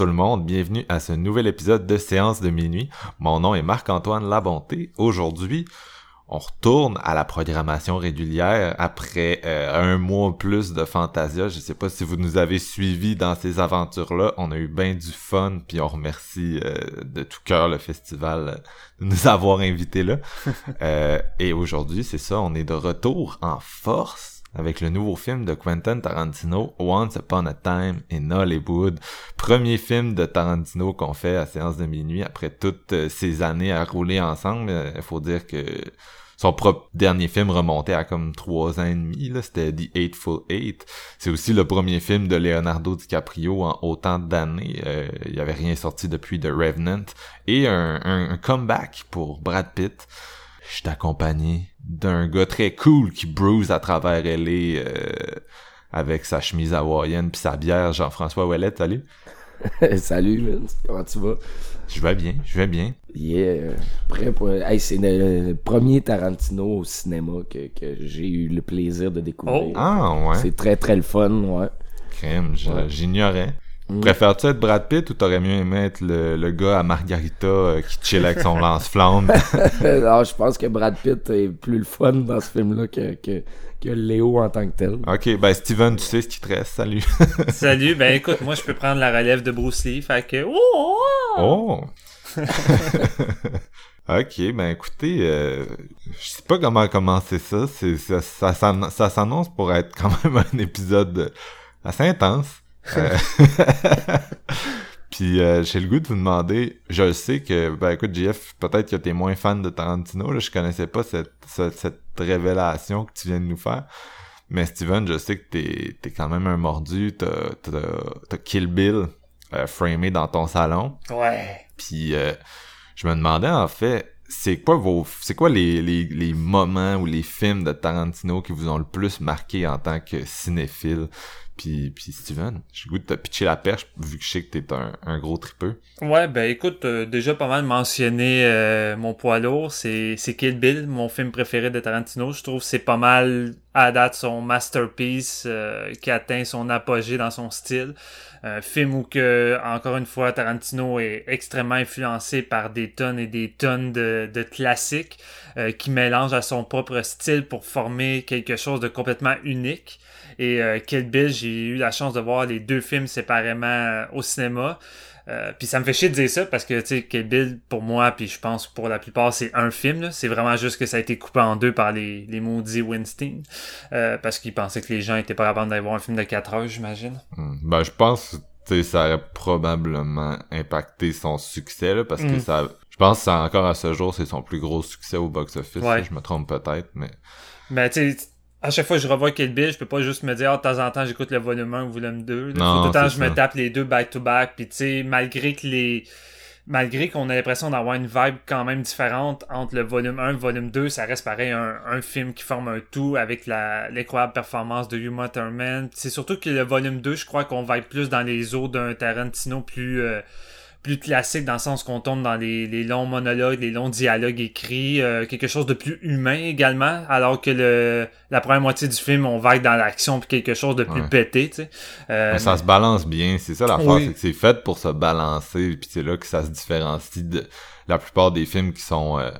Tout le monde, bienvenue à ce nouvel épisode de Séance de minuit. Mon nom est Marc-Antoine Labonté. Aujourd'hui, on retourne à la programmation régulière après euh, un mois plus de Fantasia. Je sais pas si vous nous avez suivis dans ces aventures-là. On a eu bien du fun, puis on remercie euh, de tout cœur le festival euh, de nous avoir invités là. et aujourd'hui, c'est ça, on est de retour en force avec le nouveau film de Quentin Tarantino, Once Upon a Time in Hollywood. Premier film de Tarantino qu'on fait à séance de minuit après toutes euh, ces années à rouler ensemble. Il euh, faut dire que son propre dernier film remontait à comme trois ans et demi, c'était The Eightful Eight. C'est aussi le premier film de Leonardo DiCaprio en autant d'années. Euh, il y avait rien sorti depuis The Revenant. Et un, un comeback pour Brad Pitt. Je suis accompagné d'un gars très cool qui bruise à travers LA euh, avec sa chemise hawaïenne puis sa bière. Jean-François Ouellet, salut. salut, comment tu vas? Je vais bien, je vais bien. Yeah, prêt pour... Hey, c'est le premier Tarantino au cinéma que, que j'ai eu le plaisir de découvrir. Oh. Ah, ouais. C'est très, très le fun, ouais. Crème, j'ignorais. Mm. Préfères-tu être Brad Pitt ou t'aurais mieux aimé être le, le gars à Margarita euh, qui chill avec son lance-flamme? non, je pense que Brad Pitt est plus le fun dans ce film-là que, que, que Léo en tant que tel. Ok, ben Steven, tu sais ce qui te reste. Salut. Salut, ben écoute, moi je peux prendre la relève de Bruce Lee, fait que... Oh! oh! ok, ben écoutez, euh, je sais pas comment commencer ça. C'est, ça, ça, ça s'annonce pour être quand même un épisode assez intense. Euh, puis euh, j'ai le goût de vous demander, je sais que, ben écoute, JF, peut-être que t'es moins fan de Tarantino, là, je connaissais pas cette, cette, révélation que tu viens de nous faire. Mais Steven, je sais que t'es es quand même un mordu, t'as t'as Kill Bill euh, framé dans ton salon. Ouais. Puis euh, je me demandais en fait, c'est quoi vos c'est quoi les, les, les moments ou les films de Tarantino qui vous ont le plus marqué en tant que cinéphile? Puis, puis Steven, j'ai goût de te la perche vu que je sais que t'es un, un gros tripeux. Ouais, ben écoute, euh, déjà pas mal mentionné euh, mon poids lourd, c'est, Kill Bill, mon film préféré de Tarantino. Je trouve c'est pas mal à date son masterpiece euh, qui atteint son apogée dans son style. Un film où que, encore une fois, Tarantino est extrêmement influencé par des tonnes et des tonnes de, de classiques qui mélangent à son propre style pour former quelque chose de complètement unique. Et euh, Kill Bill, j'ai eu la chance de voir les deux films séparément euh, au cinéma. Euh, puis ça me fait chier de dire ça parce que tu sais Kill Bill pour moi puis je pense pour la plupart c'est un film c'est vraiment juste que ça a été coupé en deux par les, les maudits Winston euh, parce qu'ils pensaient que les gens étaient pas capables d'aller voir un film de 4 heures j'imagine hmm. ben je pense que ça aurait probablement impacté son succès là, parce que hmm. ça je pense que encore à ce jour c'est son plus gros succès au box office je me trompe peut-être mais ben tu sais à chaque fois que je revois Kill Bill, je peux pas juste me dire, oh, de temps en temps, j'écoute le volume 1 ou le volume 2. Non, tout le temps, je me tape les deux back-to-back. Puis, tu sais, malgré que les... Malgré qu'on a l'impression d'avoir une vibe quand même différente entre le volume 1 et le volume 2, ça reste pareil un, un film qui forme un tout avec la l'incroyable performance de Uma Thurman. C'est surtout que le volume 2, je crois qu'on va être plus dans les eaux d'un Tarantino plus... Euh, plus classique dans le sens qu'on tombe dans les, les, longs monologues, les longs dialogues écrits, euh, quelque chose de plus humain également, alors que le la première moitié du film, on va être dans l'action puis quelque chose de plus pété, tu sais. Euh, ça se balance bien, c'est ça la oui. c'est que c'est fait pour se balancer, puis c'est là que ça se différencie de la plupart des films qui sont euh,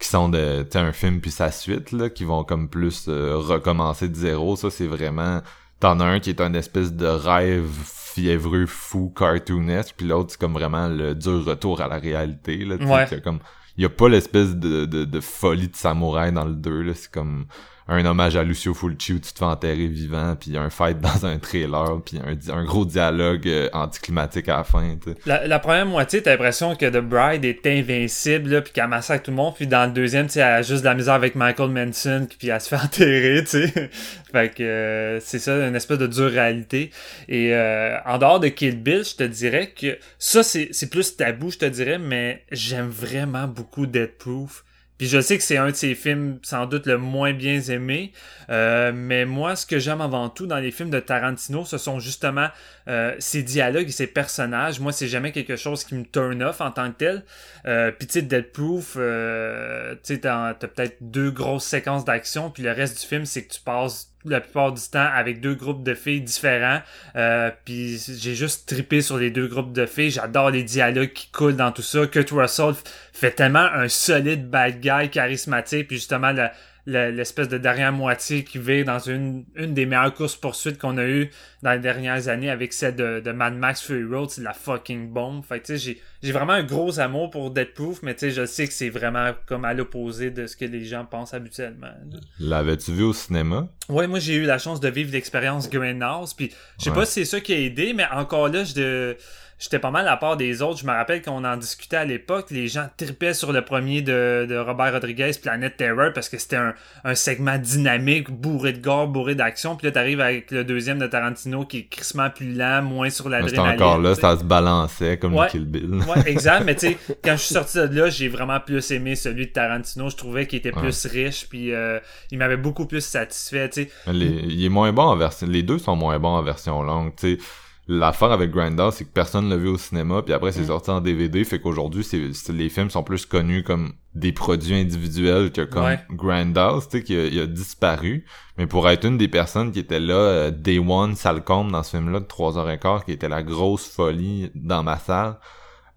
qui sont de un film puis sa suite là, qui vont comme plus recommencer de zéro, ça c'est vraiment t'en as un qui est un espèce de rêve fiévreux fou cartoonesque puis l'autre c'est comme vraiment le dur retour à la réalité là ouais. comme il y a pas l'espèce de, de, de, folie de samouraï dans le 2 là c'est comme un hommage à Lucio Fulci où tu te fais enterrer vivant, puis un fight dans un trailer, puis un, gros dialogue euh, anticlimatique à la fin. La, la, première moitié, t'as l'impression que The Bride est invincible, puis qu'elle massacre tout le monde, puis dans le deuxième, tu elle a juste de la misère avec Michael Manson, puis elle se fait enterrer, tu sais. fait que euh, c'est ça, une espèce de dure réalité. Et euh, en dehors de Kill Bill, je te dirais que ça, c'est plus tabou, je te dirais, mais j'aime vraiment beaucoup Dead Proof. Puis je sais que c'est un de ses films sans doute le moins bien aimé, euh, mais moi ce que j'aime avant tout dans les films de Tarantino, ce sont justement euh, ses dialogues et ses personnages. Moi c'est jamais quelque chose qui me turn off en tant que tel. Euh, puis tu sais Dead Proof, euh, tu sais t'as peut-être deux grosses séquences d'action, puis le reste du film c'est que tu passes la plupart du temps avec deux groupes de filles différents. Euh, puis j'ai juste trippé sur les deux groupes de filles. J'adore les dialogues qui coulent dans tout ça. Kurt Russell fait tellement un solide bad guy charismatique. Puis justement, la, l'espèce de dernière moitié qui vit dans une, une des meilleures courses poursuites qu'on a eu dans les dernières années avec celle de, de Mad Max Fury Road, c'est la fucking bombe. Fait tu sais, j'ai, vraiment un gros amour pour Dead Proof, mais tu sais, je sais que c'est vraiment comme à l'opposé de ce que les gens pensent habituellement. L'avais-tu vu au cinéma? Ouais, moi j'ai eu la chance de vivre l'expérience Greenhouse, puis je sais pas si c'est ça qui a aidé, mais encore là, je j'étais pas mal à part des autres. Je me rappelle qu'on en discutait à l'époque. Les gens tripaient sur le premier de, de Robert Rodriguez, Planet Terror, parce que c'était un, un, segment dynamique, bourré de gore, bourré d'action. Puis là, t'arrives avec le deuxième de Tarantino qui est crissement plus lent, moins sur l'adrénaline. C'était encore là, ça se balançait comme ouais, le Kill Bill. ouais, exact. Mais tu sais, quand je suis sorti de là, j'ai vraiment plus aimé celui de Tarantino. Je trouvais qu'il était plus riche, puis euh, il m'avait beaucoup plus satisfait, tu sais. il est moins bon en version... Les deux sont moins bons en version longue, tu sais l'affaire avec Grindhouse, c'est que personne l'a vu au cinéma, puis après c'est sorti en DVD, fait qu'aujourd'hui c'est les films sont plus connus comme des produits individuels que comme ouais. Grindhouse, tu sais, qui a, a, disparu. Mais pour être une des personnes qui était là, euh, Day One, Salcombe, dans ce film-là de 3h15, qui était la grosse folie dans ma salle,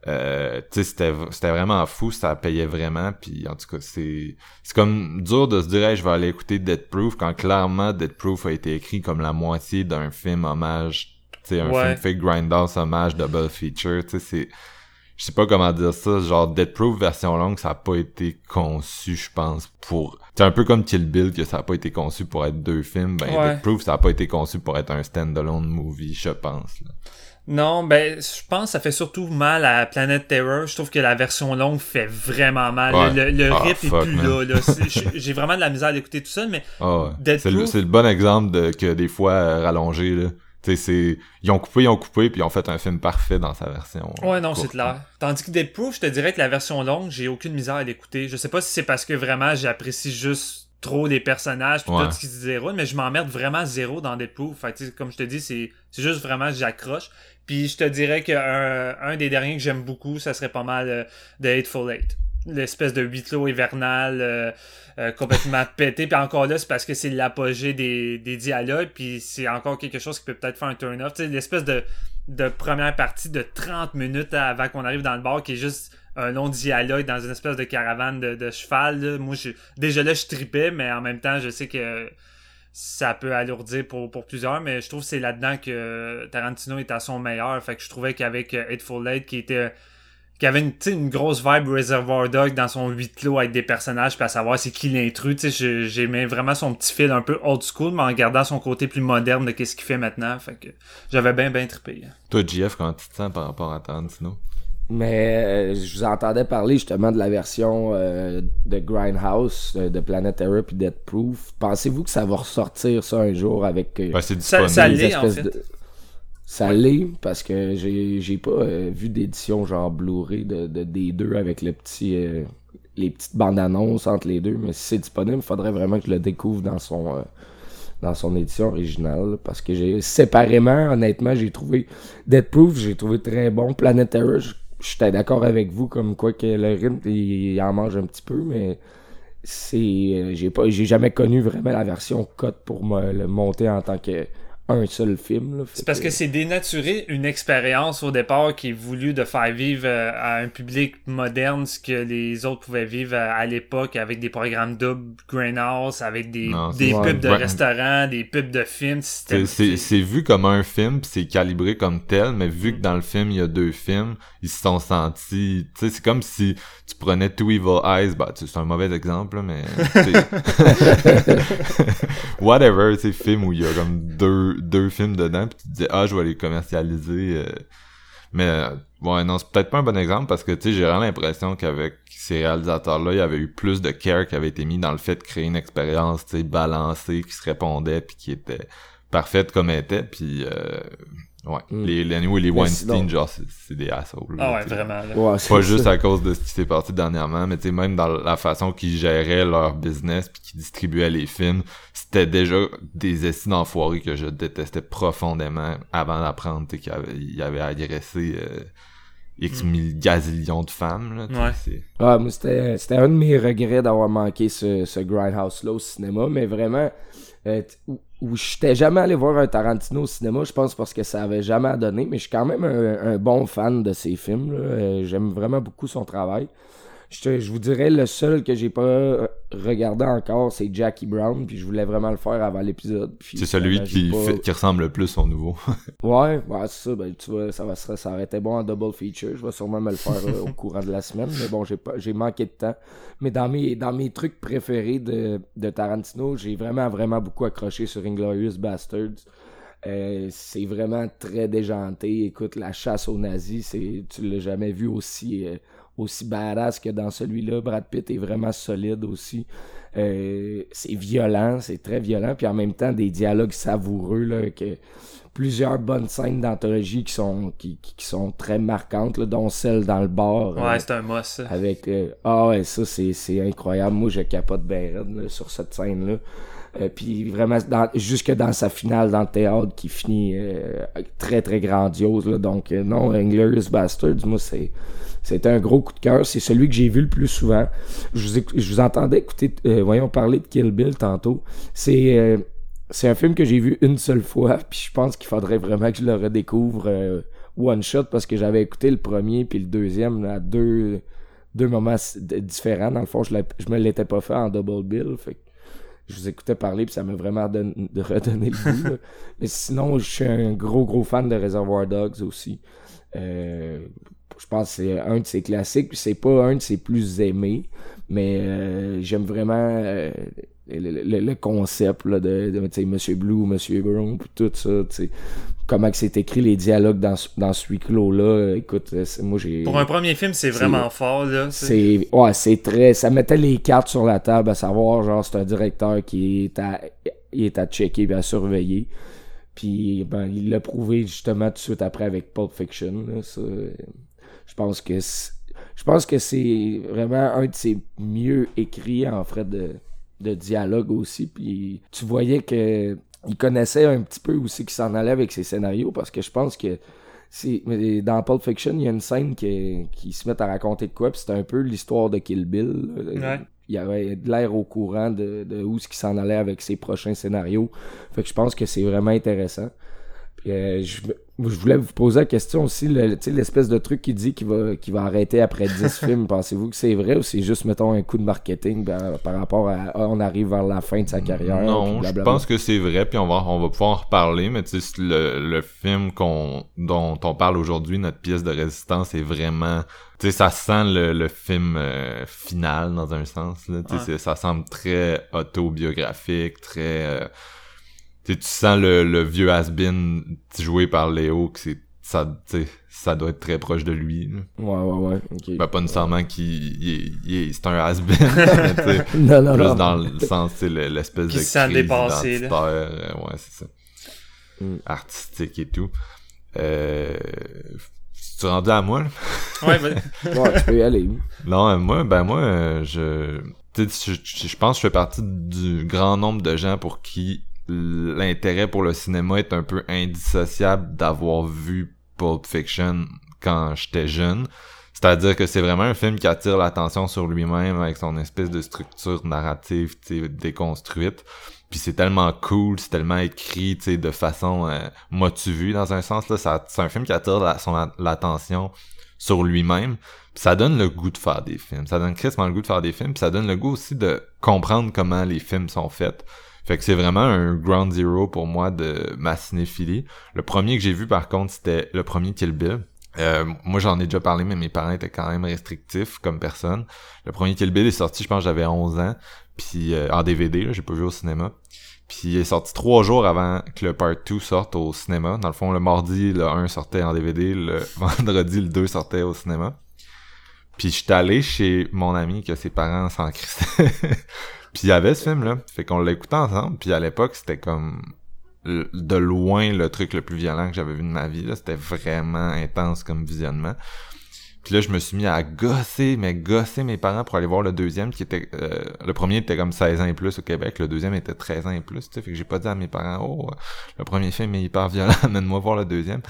euh, tu sais, c'était, c'était vraiment fou, ça payait vraiment, puis en tout cas, c'est, c'est comme dur de se dire, je vais aller écouter Dead Proof, quand clairement Dead Proof a été écrit comme la moitié d'un film hommage c'est un film fake Grindhouse hommage double feature, tu sais, c'est je sais pas comment dire ça, genre Dead Proof version longue, ça a pas été conçu, je pense, pour c'est un peu comme Kill Bill que ça a pas été conçu pour être deux films, ben Dead Proof ça a pas été conçu pour être un standalone movie, je pense. Non, ben je pense que ça fait surtout mal à Planet Terror. Je trouve que la version longue fait vraiment mal. Le, le ah, est plus là. là. J'ai vraiment de la misère à l'écouter tout seul, mais oh, c'est le, le, bon exemple de que des fois euh, rallongé là c'est ils ont coupé, ils ont coupé, puis ils ont fait un film parfait dans sa version. Ouais, non, c'est clair. Tandis que Dead Proof, je te dirais que la version longue, j'ai aucune misère à l'écouter. Je sais pas si c'est parce que vraiment j'apprécie juste trop les personnages puis tout ce qui se déroule, mais je m'emmerde vraiment zéro dans Dead Proof. Fait, comme je te dis, c'est juste vraiment j'accroche. Puis je te dirais qu'un un des derniers que j'aime beaucoup, ça serait pas mal euh, The Hateful Eight l'espèce de huis clos hivernal euh, euh, complètement pété. Puis encore là, c'est parce que c'est l'apogée des, des dialogues, puis c'est encore quelque chose qui peut peut-être faire un turn-off. L'espèce de, de première partie de 30 minutes avant qu'on arrive dans le bar qui est juste un long dialogue dans une espèce de caravane de, de cheval. Moi, je, déjà là, je tripais, mais en même temps, je sais que ça peut alourdir pour, pour plusieurs, mais je trouve que c'est là-dedans que Tarantino est à son meilleur. Fait que je trouvais qu'avec Hateful Late, qui était qui avait une, une grosse vibe Reservoir Dog dans son huit clos avec des personnages, puis à savoir c'est qui l'intrus. J'aimais vraiment son petit fil un peu old school, mais en gardant son côté plus moderne de qu'est-ce qu'il fait maintenant. Fait que j'avais bien, bien trippé. Toi, JF, comment tu te sens par rapport à Tarantino? Mais euh, je vous entendais parler justement de la version euh, de Grindhouse, euh, de Planet Terror puis Dead Proof. Pensez-vous que ça va ressortir ça un jour avec euh, ça, ça l'est en fait. De... Ça l'est parce que j'ai j'ai pas euh, vu d'édition genre Blu-ray de, de, des deux avec le petit euh, les petites bandes annonces entre les deux mais si c'est disponible, il faudrait vraiment que je le découvre dans son euh, dans son édition originale parce que j'ai séparément honnêtement, j'ai trouvé Dead Proof, j'ai trouvé très bon. Planet Terror, j'étais d'accord avec vous comme quoi que le rythme il, en mange un petit peu mais c'est j'ai pas j'ai jamais connu vraiment la version cut pour me le monter en tant que un seul film. C'est parce que c'est dénaturer une expérience au départ qui est voulu de faire vivre euh, à un public moderne ce que les autres pouvaient vivre à, à l'époque avec des programmes doubles Greenhouse, avec des, Non, pubs de Ouais. restaurants, des pubs de films. C'est- vu comme un film, pis c'est calibré comme tel, mais vu que dans le film il y a deux films, ils se sont sentis, tu sais, c'est comme si tu prenais Two Evil Eyes, bah tu sais, c'est un mauvais exemple, là, mais whatever, c'est film où il y a comme deux deux films dedans, puis tu te dis ah je vais les commercialiser, euh. mais euh, ouais non c'est peut-être pas un bon exemple parce que tu sais j'ai vraiment l'impression qu'avec ces réalisateurs-là il y avait eu plus de care qui avait été mis dans le fait de créer une expérience tu sais balancée qui se répondait puis qui était parfaite comme elle était puis euh, ouais Mm. les les, les Weinstein genre c'est des assholes Ah ouais, vraiment. là. Ouais, c'est pas ça. juste à cause de ce qui s'est passé dernièrement, mais tu sais, même dans la façon qu'ils géraient leur business puis qu'ils distribuaient les films, c'était déjà des essais d'enfoirés que je détestais profondément avant d'apprendre tu sais, qu'il avait, il avait agressé euh, X mille gazillions de femmes, là, Ouais. c'est- Ah, moi, c'était, c'était un de mes regrets d'avoir manqué ce, ce Grindhouse-là au cinéma, mais vraiment, euh, où, où j'étais jamais allé voir un Tarantino au cinéma, je pense parce que ça avait jamais donné, mais je suis quand même un, un bon fan de ses films. Euh, j'aime vraiment beaucoup son travail. Je, vous dirais, le seul que j'ai pas euh, regardé encore, c'est Jackie Brown, puis je voulais vraiment le faire avant l'épisode. c'est celui qui, pas- fait- qui ressemble le plus au nouveau. Ouais, ouais, c'est ça. Ben, tu vois, ça, va, ça, aurait été bon en double feature. Je vais sûrement me le faire euh, au courant de la semaine. Mais bon, j'ai manqué de temps. Mais dans mes, dans mes trucs préférés de, de Tarantino, j'ai vraiment, vraiment beaucoup accroché sur Inglorious Bastards. Euh, c'est vraiment très déjanté. Écoute, la chasse aux nazis, c'est tu l'as jamais vu aussi euh, aussi badass que dans celui-là. Brad Pitt est vraiment solide aussi. Euh, c'est violent, c'est très violent, puis en même temps des dialogues savoureux là, que plusieurs bonnes scènes d'anthologie qui sont qui, qui- qui sont très marquantes, là, dont celle dans le bar. Ouais, c'est un must. avec ah ouais ça c'est c'est incroyable moi je capote bien raide, là, sur cette scène là puis vraiment jusque dans sa finale dans le théâtre qui finit euh, très très grandiose là. donc euh, non Inglorious Bastards moi c'est un gros coup de cœur c'est celui que j'ai vu le plus souvent je vous, entendais écouter euh, voyons parler de Kill Bill tantôt c'est euh, c'est un film que j'ai vu une seule fois puis je pense qu'il faudrait vraiment que je le redécouvre euh, one shot parce que j'avais écouté le premier puis le deuxième à deux deux moments différents. Dans le fond, je, je me l'étais pas fait en double bill. Fait je vous écoutais parler puis ça m'a vraiment don- redonné le goût. Mais sinon, je suis un gros, gros fan de Reservoir Dogs aussi. Euh, je pense que c'est un de ses classiques. puis C'est pas un de ses plus aimés. Mais euh, j'aime vraiment euh, le, le- le concept là, de, de Monsieur Blue, Monsieur Brown, puis tout ça. Comment que c'est écrit, les dialogues dans, ce- dans ce huis clos-là. Écoute, euh, moi j'ai... Pour un premier film, c'est vraiment fort. là. C'est- ouais, c'est très ça mettait les cartes sur la table à savoir genre c'est un directeur qui est à il est à checker et à surveiller. Puis ben il l'a prouvé justement tout de suite après avec Pulp Fiction là, ça, je pense que c'est- je pense que c'est vraiment un de ses mieux écrits en fait de de dialogue aussi puis tu voyais que il connaissait un petit peu aussi qui s'en allait avec ses scénarios parce que je pense que c'est dans Pulp Fiction, il y a une scène qui, qui se met à raconter de quoi, puis c'est un peu l'histoire de Kill Bill. Ouais. Il y avait de l'air au courant de, de où ce qui s'en allait avec ses prochains scénarios. Fait que je pense que c'est vraiment intéressant. Puis, euh, je, je voulais vous poser la question aussi, le- tu sais, l'espèce de truc qui dit qu'il va, qu'il va arrêter après 10 films. Pensez-vous que c'est vrai ou c'est juste, mettons, un coup de marketing ben, par rapport à ah, on arrive vers la fin de sa carrière? Non, je pense que c'est vrai, puis on va, on va pouvoir en reparler, mais tu sais, le, le film qu'on, dont on parle aujourd'hui, notre pièce de résistance, est vraiment, tu sais, ça sent le, le film euh, final, dans un sens, là, Ouais. ça semble très autobiographique, très, euh, tu sais, tu sens le, le vieux has-been joué par Léo, que c'est, ça, tu sais, ça doit être très proche de lui, là. Ouais, ouais, ouais. ok. Ben, pas nécessairement qu'il il est- il est- c'est un has-been, mais tu sais, non, non, plus non. dans le sens, c'est le- l'espèce Qui de se dépassé, là. euh, ouais, c'est ça. Mm. Artistique et tout. Euh... Tu rendu à moi, là? Ouais, ben, Ouais, tu peux y aller. Non, euh, moi, ben moi, euh, je... Tu sais, je, je- je pense que je fais partie du grand nombre de gens pour qui l'intérêt pour le cinéma est un peu indissociable d'avoir vu Pulp Fiction quand j'étais jeune. C'est-à-dire que c'est vraiment un film qui attire l'attention sur lui-même avec son espèce de structure narrative déconstruite. Puis c'est tellement cool, c'est tellement écrit, de façon euh, dans un sens là. C'est un film qui attire l'attention sur lui-même. ça donne le goût de faire des films. Ça donne crissement le goût de faire des films. Puis ça donne le goût aussi de comprendre comment les films sont faits. Fait que c'est vraiment un ground zero pour moi de ma cinéphilie. Le premier que j'ai vu par contre, c'était le premier Kill Bill. Euh, moi j'en ai déjà parlé, mais mes parents étaient quand même restrictifs comme personne. Le premier Kill Bill est sorti, je pense j'avais 11 ans, puis euh, en DVD, j'ai pas vu au cinéma. Puis il est sorti trois jours avant que le Part 2 sorte au cinéma. Dans le fond, le mardi, le 1 sortait en DVD, le vendredi, le 2 sortait au cinéma. Puis j'étais allé chez mon ami que ses parents s'en crissaient. puis il y avait ce film-là. Fait qu'on l'écoutait ensemble. Puis à l'époque, c'était comme de loin le truc le plus violent que j'avais vu de ma vie. C'était vraiment intense comme visionnement. Puis là, je me suis mis à gosser, mais gosser mes parents pour aller voir le deuxième, qui était... Euh, le premier était comme 16 ans et plus au Québec, le deuxième était 13 ans et plus, tu fait que j'ai pas dit à mes parents, oh, le premier film est hyper violent, amène-moi voir le deuxième.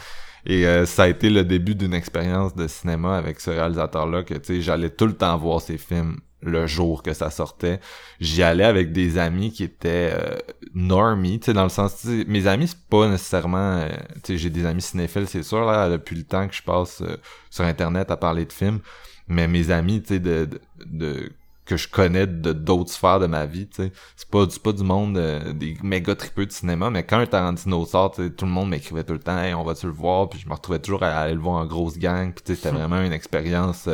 Et euh, ça a été le début d'une expérience de cinéma avec ce réalisateur-là, que, tu sais, j'allais tout le temps voir ses films le jour que ça sortait. J'y allais avec des amis qui étaient euh, normies, tu sais, dans le sens, mes amis, c'est pas nécessairement, euh, tu sais, j'ai des amis cinéphiles, c'est sûr, là, depuis le temps que je passe euh, sur Internet à parler de films, mais mes amis, tu sais, de, de, que je connais de d'autres sphères de ma vie, tu sais, c'est pas, pas du monde des méga tripeux de cinéma, mais quand un Tarantino sort, tout le monde m'écrivait tout le temps, hey, on va-tu le voir, puis je me retrouvais toujours à aller le voir en grosse gang, puis tu sais, c'était vraiment une expérience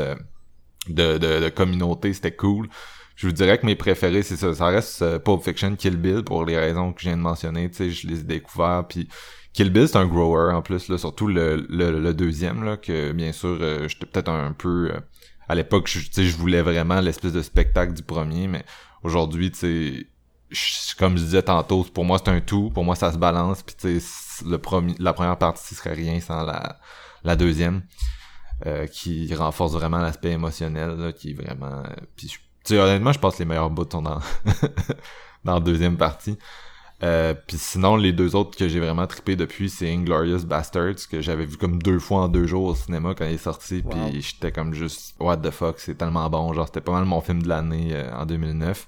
de, de, communauté, c'était cool. Je vous dirais que mes préférés, c'est ça. Ça reste euh, Pulp Fiction, Kill Bill, pour les raisons que je viens de mentionner. Tu sais, je les ai découverts. Puis Kill Bill, c'est un grower en plus, là, surtout le, le, deuxième, là, que bien sûr, euh, j'étais peut-être un peu... Euh, à l'époque, je, je voulais vraiment l'espèce de spectacle du premier, mais aujourd'hui, tu sais, comme je disais tantôt, pour moi, c'est un tout. Pour moi, ça se balance. Puis tu sais, le la première partie serait rien sans la, la deuxième. Euh, qui renforce vraiment l'aspect émotionnel, là, qui est vraiment... Euh, puis, tu honnêtement, je pense que les meilleurs bouts sont dans, dans la deuxième partie. Euh, puis sinon, les deux autres que j'ai vraiment trippé depuis, c'est Inglorious Bastards, que j'avais vu comme deux fois en deux jours au cinéma quand il est sorti, puis j'étais comme juste, what the fuck, c'est tellement bon, genre c'était pas mal mon film de l'année en 2009.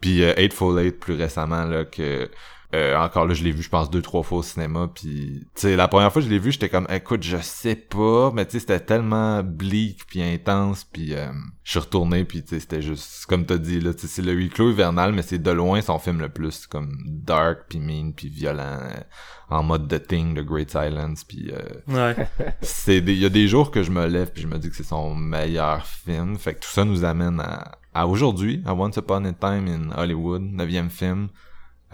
Puis Eightful Eight plus récemment, là, que euh, encore là, je l'ai vu, je pense, deux, trois fois au cinéma. Puis, tu sais, la première fois que je l'ai vu, j'étais comme, écoute, je sais pas, mais tu sais, c'était tellement bleak puis intense. Puis, euh, je suis retourné, puis tu sais, c'était juste, comme t'as dit, là, c'est le huis clos hivernal, mais c'est de loin son film le plus, comme dark, puis mean, puis violent, euh, en mode The Thing, The Great Silence, puis ouais. c'est il y a des jours que je me lève, puis je me dis que c'est son meilleur film. Fait que tout ça nous amène à, à aujourd'hui, à Once Upon a Time in Hollywood, neuvième film.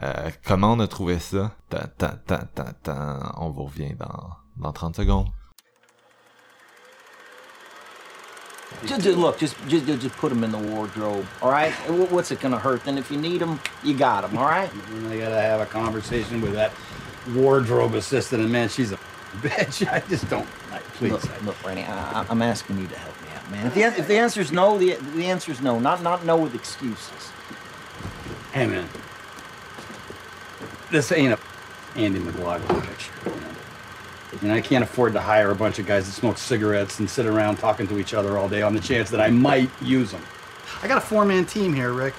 Euh, comment on a trouvé ça? Ta, ta, ta, ta, ta. On vous revient dans, dans 30 secondes. Just, just look, just, just just put them in the wardrobe, all right? What's it gonna hurt? Then if you need them, you got them, all right? I gotta have a conversation with that wardrobe assistant, and man, she's a bitch. I just don't. Please, look, look Randy, I, I'm asking you to help me out, man. If the, if the answer's no, the the answer's no. Not not no with excuses. Hey, man, this ain't a Andy McLaughlin picture. You know? And I can't afford to hire a bunch of guys that smoke cigarettes and sit around talking to each other all day on the chance that I might use them. I got a four-man team here, Rick.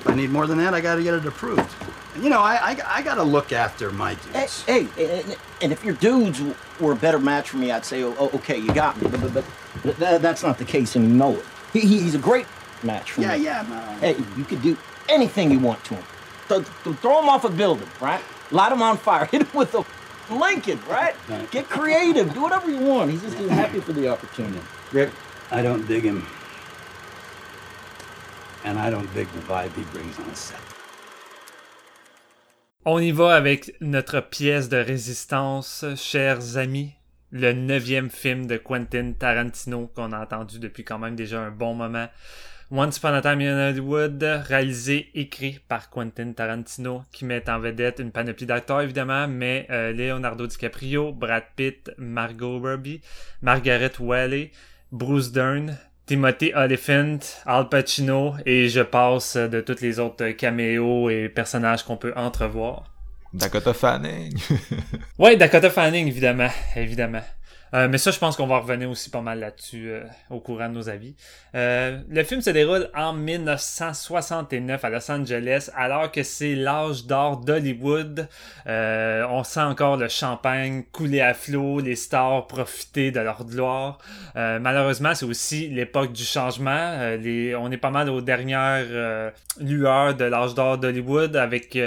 If I need more than that, I got to get it approved. And, you know, I, I, I got to look after my dudes. Hey, hey, and if your dudes were a better match for me, I'd say, oh, oh okay, you got me. But, but, but that's not the case, and you know it. He, he's a great match for yeah, me. Yeah, yeah. Uh, hey, you could do anything you want to him th- th- throw him off a building, right? Light him on fire. Hit him with a Lincoln, right? Get creative. Do whatever you want. He's just happy for the opportunity. Rick, I don't dig him. And I don't dig the vibe he brings on set. On y va avec notre pièce de résistance, chers amis. Le neuvième film de Quentin Tarantino qu'on a entendu depuis quand même déjà un bon moment. Once Upon a Time in Hollywood, réalisé, écrit par Quentin Tarantino, qui met en vedette une panoplie d'acteurs évidemment, mais euh, Leonardo DiCaprio, Brad Pitt, Margot Robbie, Margaret Walley, Bruce Dern, Timothy Oliphant, Al Pacino, et je passe de tous les autres caméos et personnages qu'on peut entrevoir. Dakota Fanning. ouais, Dakota Fanning, évidemment, évidemment. Euh, mais ça, je pense qu'on va revenir aussi pas mal là-dessus euh, au courant de nos avis. Euh, le film se déroule en 1969 à Los Angeles, alors que c'est l'âge d'or d'Hollywood. on sent encore le champagne couler à flot, les stars profiter de leur gloire. malheureusement, c'est aussi l'époque du changement. les, on est pas mal aux dernières lueurs de l'âge d'or d'Hollywood avec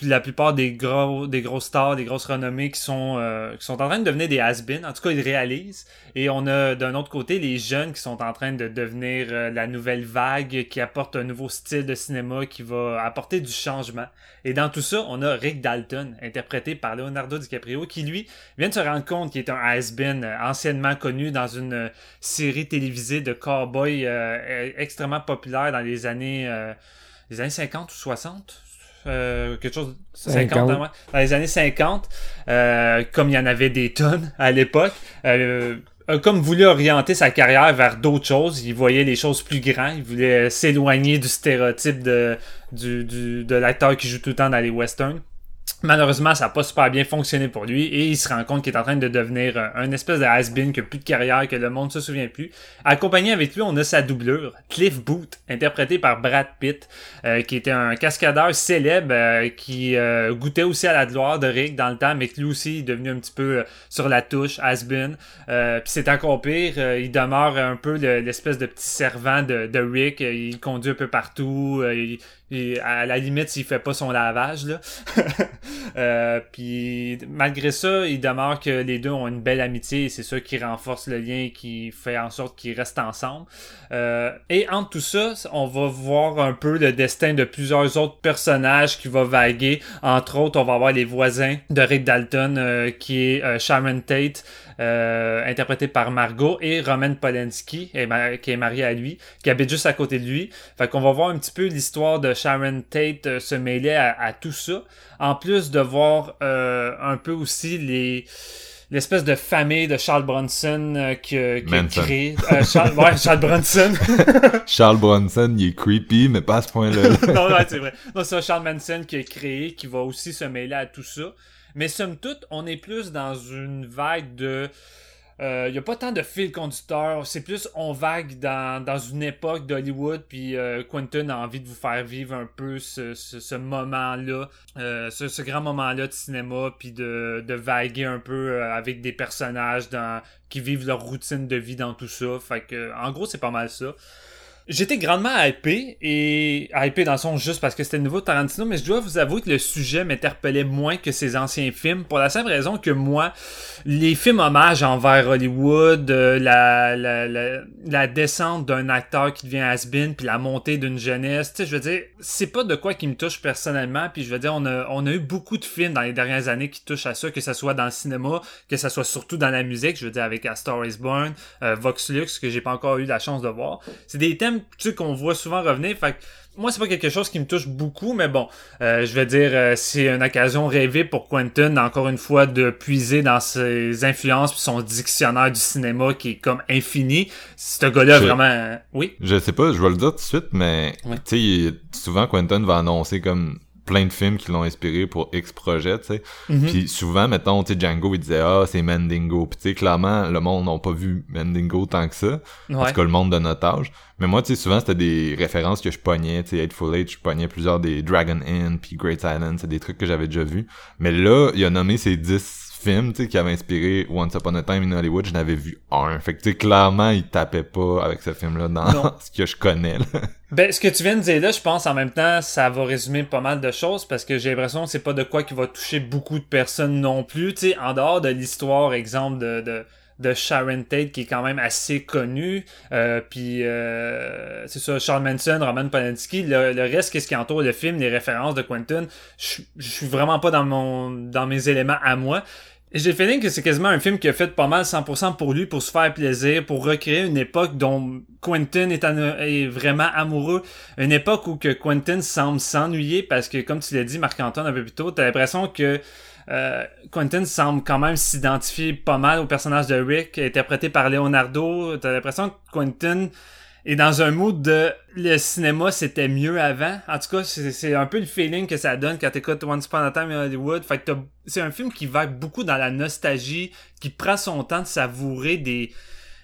puis la plupart des gros des grosses stars, des grosses renommées qui sont euh, qui sont en train de devenir des has-been. En tout cas, ils réalisent. Et on a d'un autre côté les jeunes qui sont en train de devenir euh, la nouvelle vague qui apporte un nouveau style de cinéma qui va apporter du changement. Et dans tout ça, on a Rick Dalton, interprété par Leonardo DiCaprio, qui lui vient de se rendre compte qu'il est un has-been euh, anciennement connu dans une série télévisée de cowboy extrêmement populaire dans les années les années 50 ou 60 euh, quelque chose 50, dans les années 50, euh, comme il y en avait des tonnes à l'époque, euh, a comme voulu orienter sa carrière vers d'autres choses. Il voyait les choses plus grands. Il voulait s'éloigner du stéréotype de, du, du, de l'acteur qui joue tout le temps dans les westerns. Malheureusement, ça n'a pas super bien fonctionné pour lui et il se rend compte qu'il est en train de devenir un espèce de has-been, qui a plus de carrière, que le monde se souvient plus. Accompagné avec lui, on a sa doublure, Cliff Booth, interprété par Brad Pitt, euh, qui était un cascadeur célèbre euh, qui euh, goûtait aussi à la gloire de Rick dans le temps, mais que lui aussi est devenu un petit peu sur la touche, has-been. Puis c'est encore pire, il demeure un peu l'espèce de petit servant de, de Rick, il conduit un peu partout, et à la limite, s'il fait pas son lavage, là. euh, puis malgré ça, il demeure que les deux ont une belle amitié et c'est ça qui renforce le lien et qui fait en sorte qu'ils restent ensemble. Euh, et entre tout ça, on va voir un peu le destin de plusieurs autres personnages qui va vaguer. Entre autres, on va avoir les voisins de Rick Dalton, euh, qui est euh, Sharon Tate, euh, interprété par Margot, et Roman Polanski, qui est marié à lui, qui habite juste à côté de lui. Fait qu'on va voir un petit peu l'histoire de Sharon Tate euh, se mêler à, tout ça. En plus de voir euh, un peu aussi les l'espèce de famille de Charles Bronson qui, qui a créé Charles, ouais, Charles Bronson. Charles Bronson il est creepy mais pas à ce point-là. Non ouais, c'est vrai. Non c'est Charles Manson qui a créé qui va aussi se mêler à tout ça mais somme toute, on est plus dans une vague de. Il euh, n'y a pas tant de fil conducteur, c'est plus on vague dans, dans une époque d'Hollywood, puis euh, Quentin a envie de vous faire vivre un peu ce, ce, moment-là, euh, ce, ce, grand moment-là de cinéma, puis de, de vaguer un peu avec des personnages dans, qui vivent leur routine de vie dans tout ça. Fait que, en gros, c'est pas mal ça. J'étais grandement hypé, et hypé dans le son juste parce que c'était nouveau Tarantino, mais je dois vous avouer que le sujet m'interpellait moins que ses anciens films, pour la simple raison que moi, les films hommages envers Hollywood, euh, la, la, la, descente d'un acteur qui devient has-been, puis la montée d'une jeunesse, tu sais, je veux dire, c'est pas de quoi qui me touche personnellement, puis je veux dire, on a, on a eu beaucoup de films dans les dernières années qui touchent à ça, que ce soit dans le cinéma, que ce soit surtout dans la musique, je veux dire, avec A Star is Born, euh, Vox Lux, que j'ai pas encore eu la chance de voir. C'est des thèmes tu sais, qu'on voit souvent revenir. Fait moi, c'est pas quelque chose qui me touche beaucoup, mais bon, euh, je vais dire, euh, c'est une occasion rêvée pour Quentin, encore une fois, de puiser dans ses influences puis son dictionnaire du cinéma qui est comme infini. Ce gars-là, vraiment... Oui? Je sais pas, je vais le dire tout de suite, mais, tu sais, souvent, Quentin va annoncer comme plein de films qui l'ont inspiré pour X projet, tu sais. Mhm. Puis souvent, mettons, tu sais, Django, il disait « Ah, c'est Mandingo ». Puis tu sais, clairement, le monde n'a pas vu Mandingo tant que ça. parce En tout cas, le monde de notre âge. Mais moi, tu sais, souvent, c'était des références que je pognais, tu sais, Eightful Eight, je pognais plusieurs des Dragon Inn, puis Great Island, c'est des trucs que j'avais déjà vus. Mais là, il a nommé ces 10 films, tu sais, qui avait inspiré Once Upon a Time in Hollywood, je n'avais vu un. Fait que, tu sais, clairement, il tapait pas avec ce film-là dans ce que je connais, Ben, ce que tu viens de dire là, je pense en même temps, ça va résumer pas mal de choses parce que j'ai l'impression que c'est pas de quoi qui va toucher beaucoup de personnes non plus. Tu sais, en dehors de l'histoire, exemple de, de, de Sharon Tate qui est quand même assez connu, euh, puis euh, c'est ça, Charles Manson, Roman Polanski, le, le reste, qu'est-ce qui entoure le film, les références de Quentin, je suis vraiment pas dans mon dans mes éléments à moi. J'ai le feeling que c'est quasiment un film qui a fait pas mal 100% pour lui, pour se faire plaisir, pour recréer une époque dont Quentin est, est vraiment amoureux. Une époque où que Quentin semble s'ennuyer parce que, comme tu l'as dit, Marc-Antoine un peu plus tôt, t'as l'impression que euh, Quentin semble quand même s'identifier pas mal au personnage de Rick, interprété par Leonardo. T'as l'impression que Quentin et dans un mood de le cinéma c'était mieux avant. En tout cas, c'est un peu le feeling que ça donne quand t'écoutes Once Upon a Time in Hollywood. Fait que c'est un film qui va beaucoup dans la nostalgie, qui prend son temps de savourer des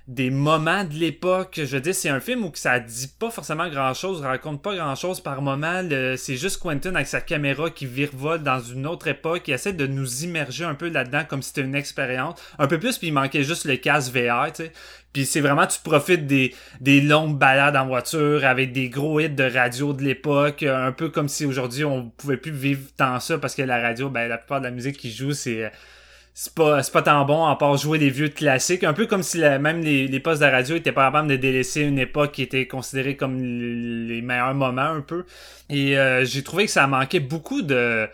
des moments de l'époque. Je veux dire, c'est un film où ça dit pas forcément grand chose, raconte pas grand chose par moment. C'est juste Quentin avec sa caméra qui virevolte dans une autre époque, qui essaie de nous immerger un peu là-dedans comme si c'était une expérience. Un peu plus, puis il manquait juste le casque VR, tu sais. Puis c'est vraiment, tu profites des, des longues balades en voiture avec des gros hits de radio de l'époque, un peu comme si aujourd'hui on pouvait plus vivre tant ça parce que la radio, ben la plupart de la musique qui joue, c'est c'est pas pas tant bon à part jouer des vieux classiques. Un peu comme si même les, les postes de radio étaient pas capables de délaisser une époque qui était considérée comme les meilleurs moments un peu. Et euh, j'ai trouvé que ça manquait beaucoup de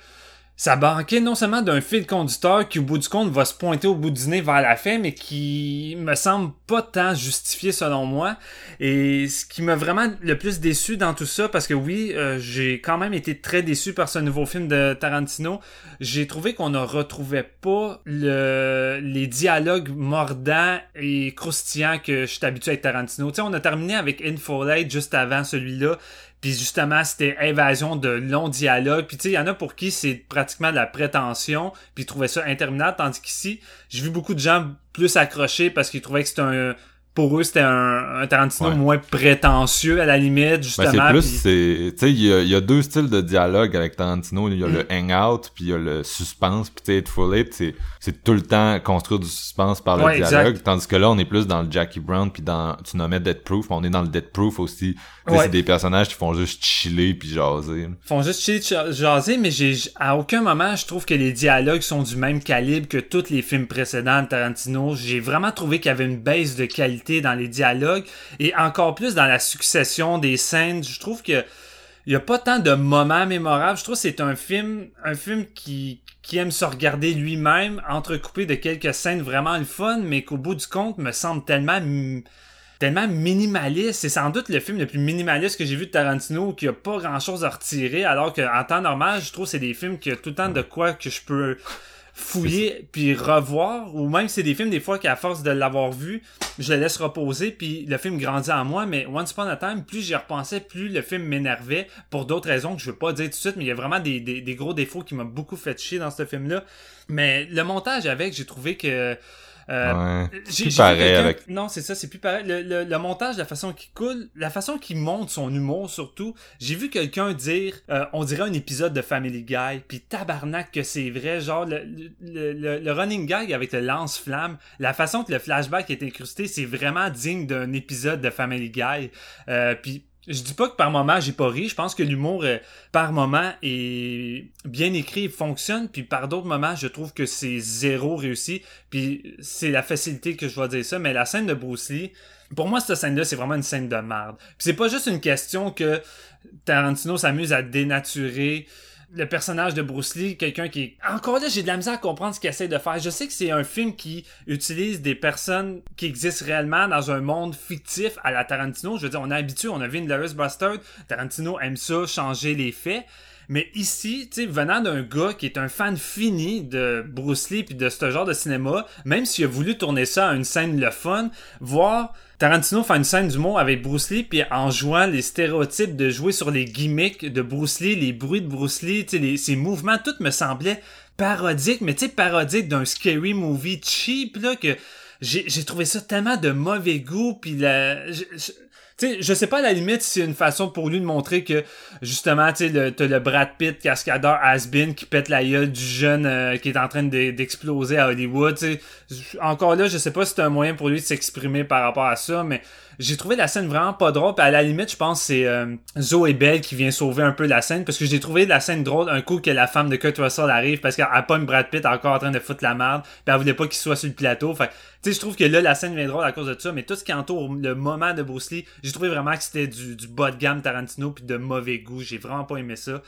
ça manquait non seulement d'un fil conducteur qui au bout du compte va se pointer au bout du nez vers la fin mais qui me semble pas tant justifié selon moi. Et ce qui m'a vraiment le plus déçu dans tout ça parce que oui euh, j'ai quand même été très déçu par ce nouveau film de Tarantino j'ai trouvé qu'on ne retrouvait pas le les dialogues mordants et croustillants que je suis habitué avec Tarantino. Tu sais on a terminé avec Infolate juste avant celui-là puis justement, c'était invasion de longs dialogues. Puis tu sais, il y en a pour qui c'est pratiquement de la prétention, puis ils trouvaient ça interminable. Tandis qu'ici, j'ai vu beaucoup de gens plus accrochés parce qu'ils trouvaient que c'était un, pour eux, c'était un, Tarantino moins prétentieux à la limite, justement. Ben, c'est plus, c'est, tu sais, il y a, deux styles de dialogue avec Tarantino. Il y a le mm. hangout, puis il y a le suspense, puis tu sais, Full c'est, c'est tout le temps construire du suspense par le dialogue. Tandis que là, on est plus dans le Jackie Brown, puis dans, tu nommais Dead Proof, on est dans le Dead Proof aussi. C'est des personnages qui font juste chiller puis jaser. Ils font juste chiller, jaser, mais j'ai, à aucun moment, je trouve que les dialogues sont du même calibre que tous les films précédents de Tarantino. J'ai vraiment trouvé qu'il y avait une baisse de qualité dans les dialogues et encore plus dans la succession des scènes. Je trouve que il y a pas tant de moments mémorables. Je trouve que c'est un film, un film qui, qui aime se regarder lui-même, entrecoupé de quelques scènes vraiment le fun, mais qu'au bout du compte me semble tellement tellement minimaliste. C'est sans doute le film le plus minimaliste que j'ai vu de Tarantino, qui a pas grand chose à retirer, alors qu'en temps normal, je trouve que c'est des films qui ont tout le temps de quoi que je peux fouiller puis revoir ou même c'est des films des fois qu'à force de l'avoir vu je le laisse reposer puis le film grandit en moi mais Once Upon a Time plus j'y repensais plus le film m'énervait pour d'autres raisons que je veux pas dire tout de suite mais il y a vraiment des, des gros défauts qui m'ont beaucoup fait chier dans ce film là mais le montage avec j'ai trouvé que euh, c'est pareil avec... Non, c'est ça, c'est plus pareil. Le, le, montage, la façon qu'il coule, la façon qu'il monte son humour surtout. J'ai vu quelqu'un dire, euh, on dirait un épisode de Family Guy, puis tabarnak que c'est vrai, genre le, le, le, running gag avec le lance-flamme, la façon que le flashback est incrusté, c'est vraiment digne d'un épisode de Family Guy. Euh, puis je dis pas que par moment j'ai pas ri, je pense que l'humour euh, par moment est bien écrit, fonctionne, puis par d'autres moments je trouve que c'est zéro réussi, puis c'est la facilité que je vais dire ça, mais la scène de Bruce Lee, pour moi cette scène-là c'est vraiment une scène de merde. Puis c'est pas juste une question que Tarantino s'amuse à dénaturer le personnage de Bruce Lee, quelqu'un qui. Encore là, j'ai de la misère à comprendre ce qu'il essaie de faire. Je sais que c'est un film qui utilise des personnes qui existent réellement dans un monde fictif à la Tarantino. Je veux dire, on est habitué, on a vu une Bustard. Tarantino aime ça, changer les faits. Mais ici, tu sais, venant d'un gars qui est un fan fini de Bruce Lee puis de ce genre de cinéma, même s'il a voulu tourner ça à une scène le fun, voir Tarantino faire une scène d'humour avec Bruce Lee puis en jouant les stéréotypes de jouer sur les gimmicks de Bruce Lee, les bruits de Bruce Lee, tu sais, ses mouvements, tout me semblait parodique, mais tu sais, parodique d'un scary movie cheap, là, que j'ai trouvé ça tellement de mauvais goût puis la sais, je sais pas à la limite si c'est une façon pour lui de montrer que justement, tu sais, t'as le Brad Pitt cascadeur has-been qui pète la gueule du jeune euh, qui est en train d'exploser à Hollywood. sais Encore là, je sais pas si c'est un moyen pour lui de s'exprimer par rapport à ça, mais j'ai trouvé la scène vraiment pas drôle. Puis à la limite, je pense que c'est euh, Zoe Bell qui vient sauver un peu la scène parce que j'ai trouvé la scène drôle un coup que la femme de Kurt Russell arrive parce qu'elle une Brad Pitt encore en train de foutre la merde. Puis elle voulait pas qu'il soit sur le plateau. Fait tu sais, je trouve que là, la scène vient drôle à cause de ça. Mais tout ce qui entoure le moment de Bruce Lee, j'ai trouvé vraiment que c'était du, du bas de gamme Tarantino puis de mauvais goût. J'ai vraiment pas aimé ça.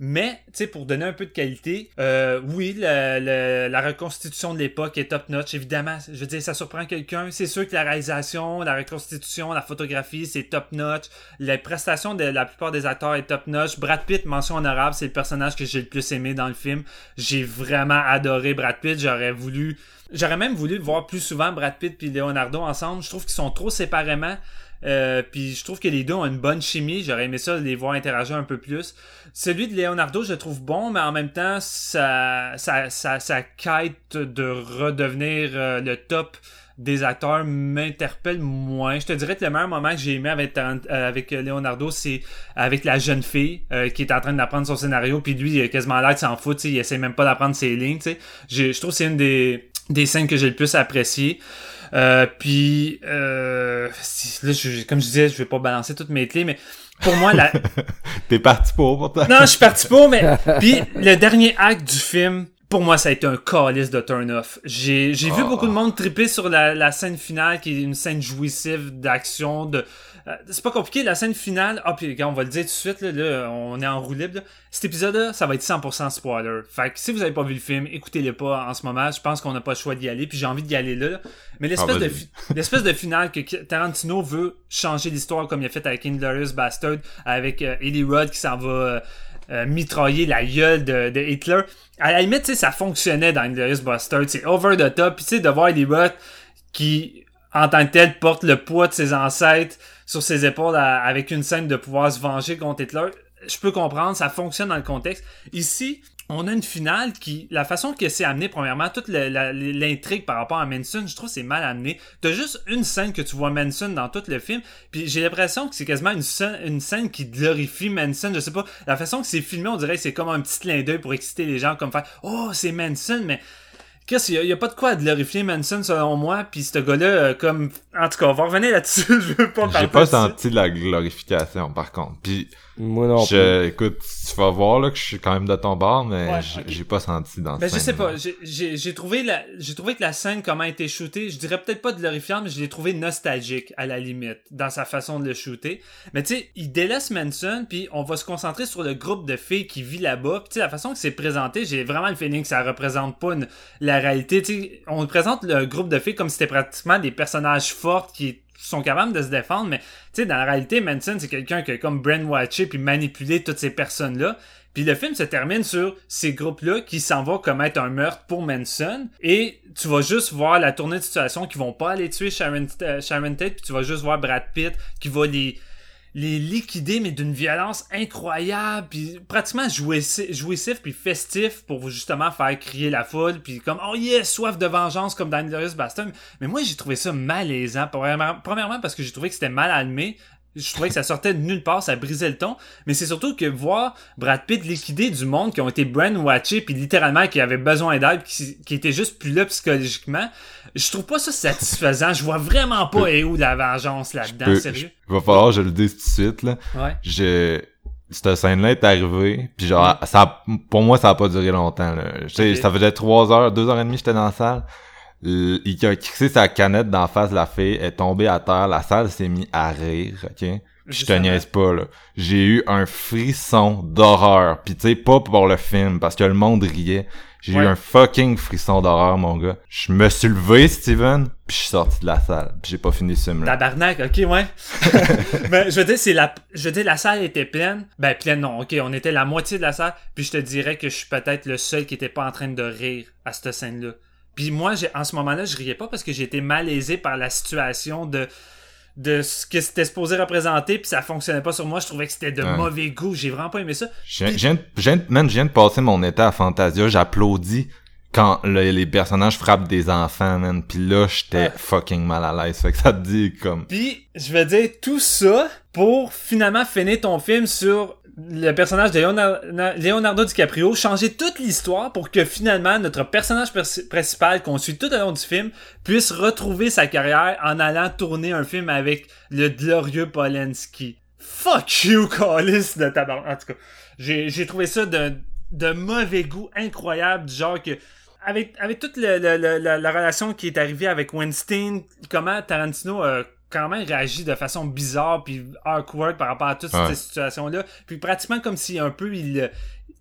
Mais, tu sais, pour donner un peu de qualité, euh, oui, la, reconstitution de l'époque est top-notch, évidemment. Je veux dire, ça surprend quelqu'un. C'est sûr que la réalisation, la reconstitution, la photographie, c'est top-notch. Les prestations de la plupart des acteurs est top-notch. Brad Pitt, mention honorable, c'est le personnage que j'ai le plus aimé dans le film. J'ai vraiment adoré Brad Pitt. J'aurais voulu... J'aurais même voulu voir plus souvent Brad Pitt et Leonardo ensemble. Je trouve qu'ils sont trop séparément Euh, puis je trouve que les deux ont une bonne chimie. J'aurais aimé ça les voir interagir un peu plus. Celui de Leonardo, je le trouve bon, mais en même temps, ça, ça, ça quête de redevenir euh, le top des acteurs m'interpelle moins. Je te dirais que le meilleur moment que j'ai aimé avec, euh, avec Leonardo, c'est avec la jeune fille euh, qui est en train d'apprendre son scénario, puis lui, il a quasiment l'air de s'en foutre, il essaie même pas d'apprendre ses lignes. Je, je trouve que c'est une des, des scènes que j'ai le plus apprécié. Euh, puis, euh, là, je, comme je disais, je vais pas balancer toutes mes clés, mais pour moi, la... T'es parti pour, pourtant. Non, je suis parti pour, mais... puis, le dernier acte du film, pour moi, ça a été un calice de turn-off. J'ai, j'ai vu Oh. beaucoup de monde triper sur la, la scène finale, qui est une scène jouissive d'action, de... euh, c'est pas compliqué, la scène finale... Ah, puis on va le dire tout de suite, là, là, on est en roue libre. là. Cet épisode-là, ça va être 100% spoiler. Fait que si vous avez pas vu le film, écoutez-le pas en ce moment. Je pense qu'on n'a pas le choix d'y aller, puis j'ai envie d'y aller là. là. Mais l'espèce, Ah, de, l'espèce de finale que Tarantino veut changer l'histoire comme il a fait avec Inglourious Bastard, avec euh, Eli Roth qui s'en va... euh, euh, mitrailler la gueule de, de Hitler. À la limite, ça fonctionnait dans Inglourious Bastard. C'est over the top. Puis tu sais, de voir Eli Roth qui, en tant que tel, porte le poids de ses ancêtres sur ses épaules avec une scène de pouvoir se venger contre Hitler, je peux comprendre, ça fonctionne dans le contexte. Ici, on a une finale qui, la façon que c'est amené, premièrement, toute l'intrigue par rapport à Manson, je trouve que c'est mal amené. T'as juste une scène que tu vois Manson dans tout le film, puis j'ai l'impression que c'est quasiment une scène, une scène qui glorifie Manson, je sais pas, la façon que c'est filmé, on dirait que c'est comme un petit clin d'œil pour exciter les gens, comme faire « Oh, c'est Manson », mais... Qu'est-ce qu'il y, a- il y a pas de quoi à glorifier Manson selon moi, puis ce gars-là, euh, comme... En tout cas, on va revenir là-dessus, je veux pas parler J'ai pas senti de la glorification, par contre. Puis, Moi non plus. je, écoute, tu vas voir, là, que je suis quand même de ton bord, mais Ouais, j'ai pas senti dans Ben, je sais pas, j'ai- j'ai j'ai trouvé la, j'ai trouvé que la scène, comment a été shootée, je dirais peut-être pas glorifiante, mais je l'ai trouvé nostalgique, à la limite, dans sa façon de le shooter. Mais tu sais, il délaisse Manson, puis on va se concentrer sur le groupe de filles qui vit là-bas. Puis tu sais, la façon que c'est présenté, j'ai vraiment le feeling que ça représente pas une- la réalité. Tu sais, on présente le groupe de filles comme si c'était pratiquement des personnages forts qui sont capables de se défendre, mais tu sais, dans la réalité, Manson, c'est quelqu'un qui a comme brainwatché puis manipulé toutes ces personnes-là. Puis le film se termine sur ces groupes-là qui s'en vont commettre un meurtre pour Manson. Et tu vas juste voir la tournée de situation qui vont pas aller tuer Sharon, euh, Sharon Tate. Puis tu vas juste voir Brad Pitt qui va les, les liquider, mais d'une violence incroyable. Puis pratiquement jouissif, puis festif pour justement faire crier la foule. Puis comme, oh yes, soif de vengeance comme dans Inglourious Bastard. Mais moi, j'ai trouvé ça malaisant. Premièrement, parce que j'ai trouvé que c'était mal animé. Je trouvais que ça sortait de nulle part, ça brisait le ton. Mais c'est surtout que voir Brad Pitt liquider du monde qui ont été brainwatchés, puis littéralement qui avaient besoin d'aide, qui, qui était juste plus là psychologiquement, je trouve pas ça satisfaisant. Je vois vraiment pas et où la vengeance là-dedans, sérieux. Il va falloir que je le dise tout de suite, là. Ouais. Je... Cette scène-là est arrivée, puis genre, ça a- pour moi, ça a pas duré longtemps, là. Je sais, Ok. ça faisait trois heures, deux heures et demie, j'étais dans la salle. Il a crissé sa canette d'en face de la fille, est tombée à terre, la salle s'est mise à rire, ok? Je te niaise pas, là. J'ai eu un frisson d'horreur. Pis tu sais, pas pour le film, parce que le monde riait. J'ai Ouais. eu un fucking frisson d'horreur, mon gars. Je me suis levé, Steven, puis je suis sorti de la salle. Pis j'ai pas fini ce film-là. Tabarnak, ok, ouais. Mais je veux dire, c'est la, je veux dire, la salle était pleine. Ben, pleine, non, ok, on était la moitié de la salle. Puis je te dirais que je suis peut-être le seul qui était pas en train de rire à cette scène-là. Puis moi, j'ai, en ce moment-là, je riais pas parce que j'ai été malaisé par la situation de, de ce que c'était supposé représenter, puis ça fonctionnait pas sur moi. Je trouvais que c'était de Ouais. mauvais goût. J'ai vraiment pas aimé ça. Je je viens de- je viens de- man, je viens de passer mon état à Fantasia, j'applaudis quand le- les personnages frappent des enfants, man. Pis là, j'étais fucking mal à l'aise. Fait que ça te dit comme... Puis, je veux dire, tout ça pour finalement finir ton film sur le personnage de Leonardo, DiCaprio, changer toute l'histoire pour que finalement notre personnage pers- principal qu'on suit tout au long du film puisse retrouver sa carrière en allant tourner un film avec le glorieux Polanski. Fuck you, Callis de tabac. En tout cas, j'ai trouvé ça de mauvais goût incroyable, du genre que avec, toute la, la relation qui est arrivée avec Weinstein, comment Tarantino quand même réagi de façon bizarre puis awkward par rapport à toutes Ouais. ces situations-là. Puis pratiquement comme si un peu il,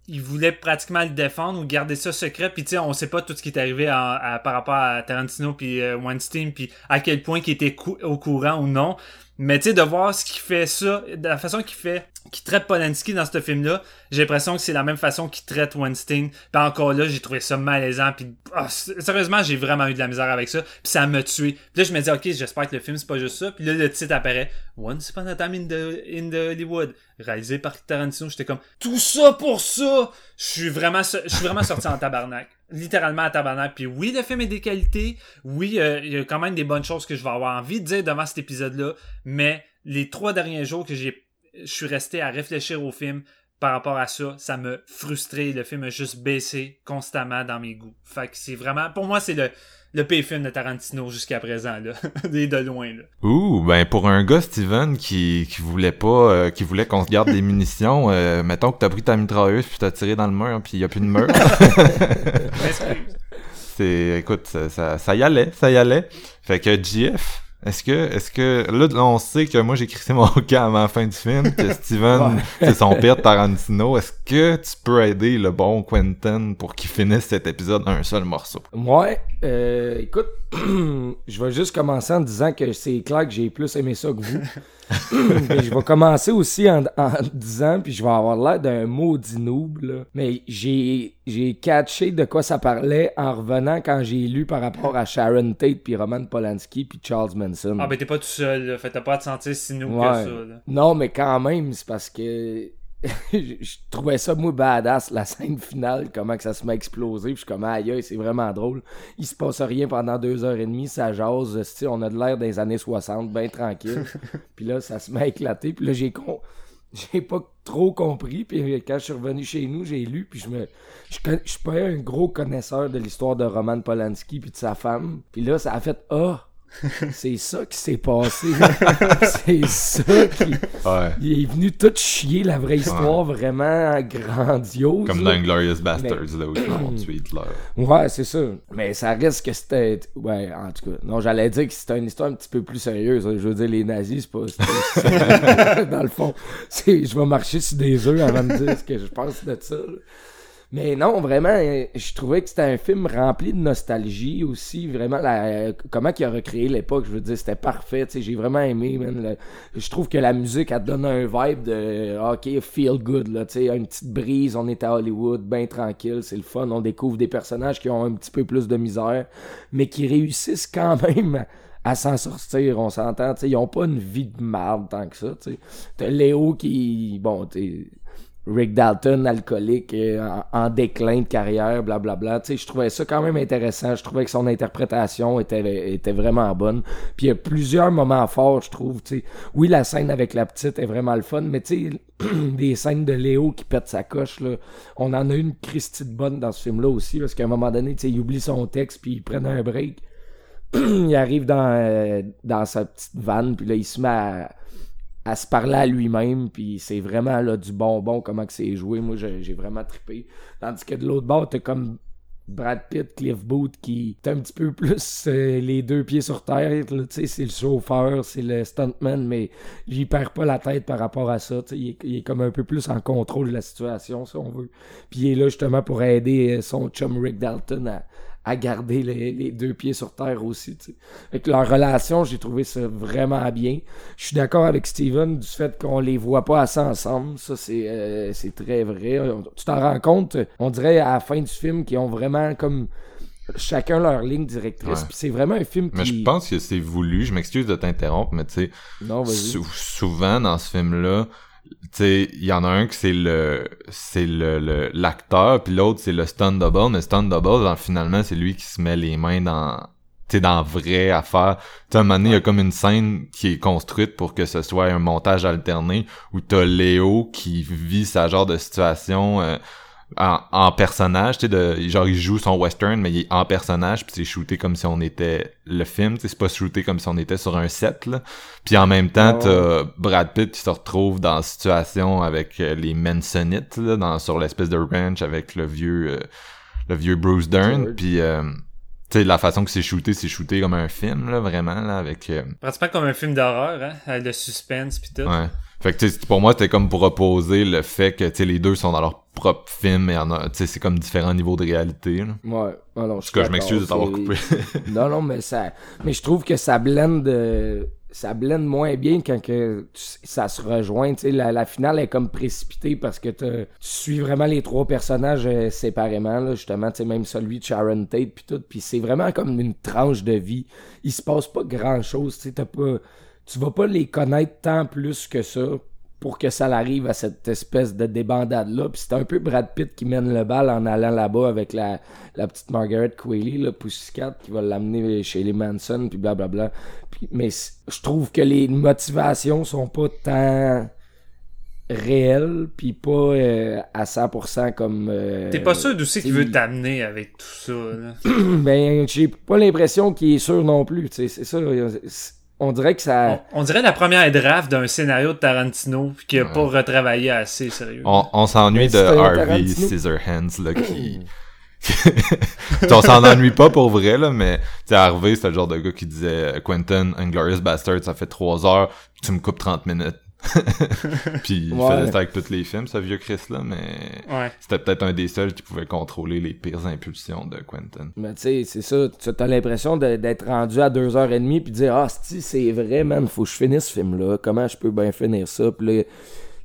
il voulait pratiquement le défendre ou garder ça secret. Puis tu sais, on sait pas tout ce qui est arrivé en- à- par rapport à Tarantino puis euh, Weinstein puis à quel point il était cou- au courant ou non. Mais tu sais, de voir ce qu'il fait ça, de la façon qu'il fait, qu'il traite Polanski dans ce film-là, j'ai l'impression que c'est la même façon qu'il traite Weinstein. Puis encore là, j'ai trouvé ça malaisant. Puis ah, sérieusement, j'ai vraiment eu de la misère avec ça. Puis ça m'a tué. Puis là, je me dis, ok, j'espère que le film c'est pas juste ça. Puis là, le titre apparaît, Once Upon a Time in the, in the Hollywood, réalisé par Tarantino. J'étais comme, tout ça pour ça. Je suis vraiment, je suis vraiment sorti en tabarnak littéralement à tabarnak. Puis oui, le film est des qualités. Oui, euh, il y a quand même des bonnes choses que je vais avoir envie de dire devant cet épisode-là. Mais les trois derniers jours que j'ai, je suis resté à réfléchir au film par rapport à ça, ça me frustré. Le film a juste baissé constamment dans mes goûts. Fait que c'est vraiment, pour moi, c'est le, le pire film de Tarantino jusqu'à présent, là. de loin, là. Ouh, ben pour un gars, Steven, qui, qui voulait pas, euh, qui voulait qu'on se garde des munitions, euh, mettons que t'as pris ta mitrailleuse puis t'as tiré dans le mur puis y a plus de mur. C'est, écoute, ça, ça, ça y allait, ça y allait. Fait que GF, est-ce que, est-ce que, là, on sait que moi j'ai crissé mon cas avant la fin du film, que Steven, c'est son père Tarantino. Est-ce que tu peux aider le bon Quentin pour qu'il finisse cet épisode d'un seul morceau? Ouais, euh, écoute, je vais juste commencer en disant que c'est clair que j'ai plus aimé ça que vous. je vais commencer aussi en, disant, puis je vais avoir l'air d'un maudit noob, là. Mais j'ai, j'ai catché de quoi ça parlait en revenant quand j'ai lu par rapport à Sharon Tate, puis Roman Polanski, puis Charles Manson. Ah, ben t'es pas tout seul, là. Fait t'as pas à te sentir si noob que ça, là. Non, mais quand même, c'est parce que je trouvais ça moi badass la scène finale comment que ça se met explosé puis je suis comme aïe c'est vraiment drôle. Il se passe rien pendant deux heures et demie ça jase on a de l'air des années 60 bien tranquille. Puis là ça se met à éclater puis là j'ai con... j'ai pas trop compris puis quand je suis revenu chez nous j'ai lu puis je me je, suis pas un gros connaisseur de l'histoire de Roman Polanski puis de sa femme. Puis là ça a fait ah c'est ça qui s'est passé. c'est ça qui. Il est venu tout chier la vraie histoire vraiment grandiose. Comme dans Glorious Bastards, là, où suite, là. Ouais, c'est ça. Mais ça reste que c'était. Ouais, en tout cas. Non, j'allais dire que c'était une histoire un petit peu plus sérieuse. Je veux dire, les nazis, c'est pas. dans le fond, je vais marcher sur des œufs avant de dire ce que je pense de ça. Mais non, vraiment, je trouvais que c'était un film rempli de nostalgie aussi. Vraiment, la, comment il a recréé l'époque, je veux dire, c'était parfait. J'ai vraiment aimé. je trouve que la musique, elle donne un vibe de OK, feel good. Là, une petite brise, on est à Hollywood, bien tranquille, c'est le fun. On découvre des personnages qui ont un petit peu plus de misère, mais qui réussissent quand même à s'en sortir, on s'entend, ils ont pas une vie de merde tant que ça, T'as Léo qui, bon, tu Rick Dalton, alcoolique, euh, en, déclin de carrière, blablabla. Tu sais, je trouvais ça quand même intéressant. Je trouvais que son interprétation était, vraiment bonne. Puis il y a plusieurs moments forts, je trouve. Tu sais. Oui, la scène avec la petite est vraiment le fun, mais tu sais, des scènes de Léo qui pète sa coche, là, on en a une Christie de bonne dans ce film-là aussi, parce qu'à un moment donné, tu sais, il oublie son texte, puis il prend un break. il arrive dans, euh, dans sa petite vanne, puis là, il se met à à se parler à lui-même, puis c'est vraiment là, du bonbon, comment que c'est joué. Moi, j'ai vraiment trippé. Tandis que de l'autre bord, t'as comme Brad Pitt, Cliff Booth, qui est un petit peu plus euh, les deux pieds sur terre. C'est le chauffeur, c'est le stuntman, mais il perd pas la tête par rapport à ça. Il est, il est, comme un peu plus en contrôle de la situation, si on veut. Puis il est là justement pour aider euh, son chum Rick Dalton à, à garder les, deux pieds sur terre aussi. Avec leur relation, j'ai trouvé ça vraiment bien. Je suis d'accord avec Steven du fait qu'on les voit pas assez ensemble. Ça, c'est euh, très vrai. Tu t'en rends compte, on dirait à la fin du film qu'ils ont vraiment comme chacun leur ligne directrice. c'est vraiment un film qui... Mais je pense que c'est voulu. Je m'excuse de t'interrompre, mais tu sais, souvent dans ce film-là, sais, il y en a un que c'est le c'est le l'acteur puis l'autre c'est le stunt double mais stunt double finalement c'est lui qui se met les mains dans tu dans vraie affaire. Tu un moment donné, il y a comme une scène qui est construite pour que ce soit un montage alterné où t'as Léo qui vit sa genre de situation euh, en, en, personnage, tu sais, de, genre il joue son western, mais il est en personnage, puis c'est shooté comme si on était le film, tu sais, c'est pas shooté comme si on était sur un set, là. Puis en même temps, t'as Brad Pitt qui se retrouve dans la situation avec euh, les Mansonites, là, dans, sur l'espèce de ranch avec le vieux, euh, le vieux Bruce Dern, puis... Euh, tu sais, la façon que c'est shooté, c'est shooté comme un film, là, vraiment, là, avec... Euh... Pratiquement comme un film d'horreur, hein, avec le suspense pis tout. Ouais. Fait que, pour moi, c'était comme pour opposer le fait que, les deux sont dans leur propre film et en sais, c'est comme différents niveaux de réalité, là. Ouais. Alors, je, je m'excuse de t'avoir coupé. non, non, mais ça, mais je trouve que ça blende, euh, ça blende moins bien quand que ça se rejoint. La, la, finale est comme précipitée parce que tu suis vraiment les trois personnages euh, séparément, là, justement, tu sais, même celui de Sharon Tate puis tout. Puis c'est vraiment comme une tranche de vie. Il se passe pas grand chose. Tu sais, pas, tu vas pas les connaître tant plus que ça pour que ça arrive à cette espèce de débandade-là. Puis c'est un peu Brad Pitt qui mène le bal en allant là-bas avec la, la petite Margaret Qualley, le Pussycat, qui va l'amener chez les Manson, puis blablabla. Puis, mais je trouve que les motivations sont pas tant réelles, puis pas euh, à 100% comme... Euh, T'es pas sûr d'où c'est qu'il veut t'amener avec tout ça, là? ben, j'ai pas l'impression qu'il est sûr non plus, tu sais, c'est ça, on dirait que ça. On, dirait la première draft d'un scénario de Tarantino puis qui a pas retravaillé assez sérieux. On, s'ennuie de Harvey Scissorhands là qui. on s'en ennuie pas pour vrai là, mais tu Harvey c'est le genre de gars qui disait Quentin, Inglorious Bastard, ça fait 3 heures, tu me coupes 30 minutes. puis il faisait ça avec tous les films, ce vieux Chris là, mais c'était peut-être un des seuls qui pouvait contrôler les pires impulsions de Quentin. Mais tu sais, c'est ça, tu as l'impression d'être rendu à deux heures et demie puis de dire ah si c'est vrai man, faut que je finisse ce film là, comment je peux bien finir ça, puis là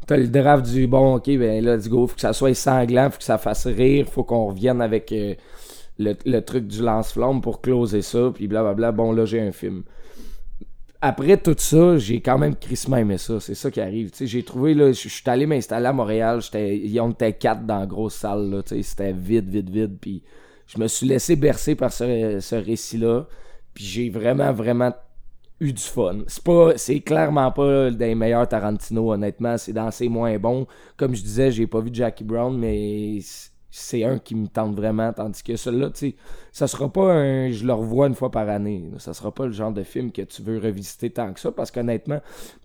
t'as le draft du bon ok ben là let's go, faut que ça soit sanglant, faut que ça fasse rire, faut qu'on revienne avec euh, le, le, truc du lance-flamme pour closer ça, puis blablabla, bon là j'ai un film après tout ça, j'ai quand même crissement aimé ça. C'est ça qui arrive. J'ai trouvé, là, je suis allé m'installer à Montréal. On était quatre dans la grosse salle, là. C'était vide, vide, vide. Puis je me suis laissé bercer par ce, ce récit-là. Puis j'ai vraiment, vraiment eu du fun. C'est pas, c'est clairement pas des meilleurs Tarantino, honnêtement. C'est dans ses moins bons. Comme je disais, j'ai pas vu Jackie Brown, mais c'est un qui me tente vraiment. Tandis que celui-là, tu sais, ça sera pas un je le revois une fois par année. Ça sera pas le genre de film que tu veux revisiter tant que ça. Parce qu'honnêtement,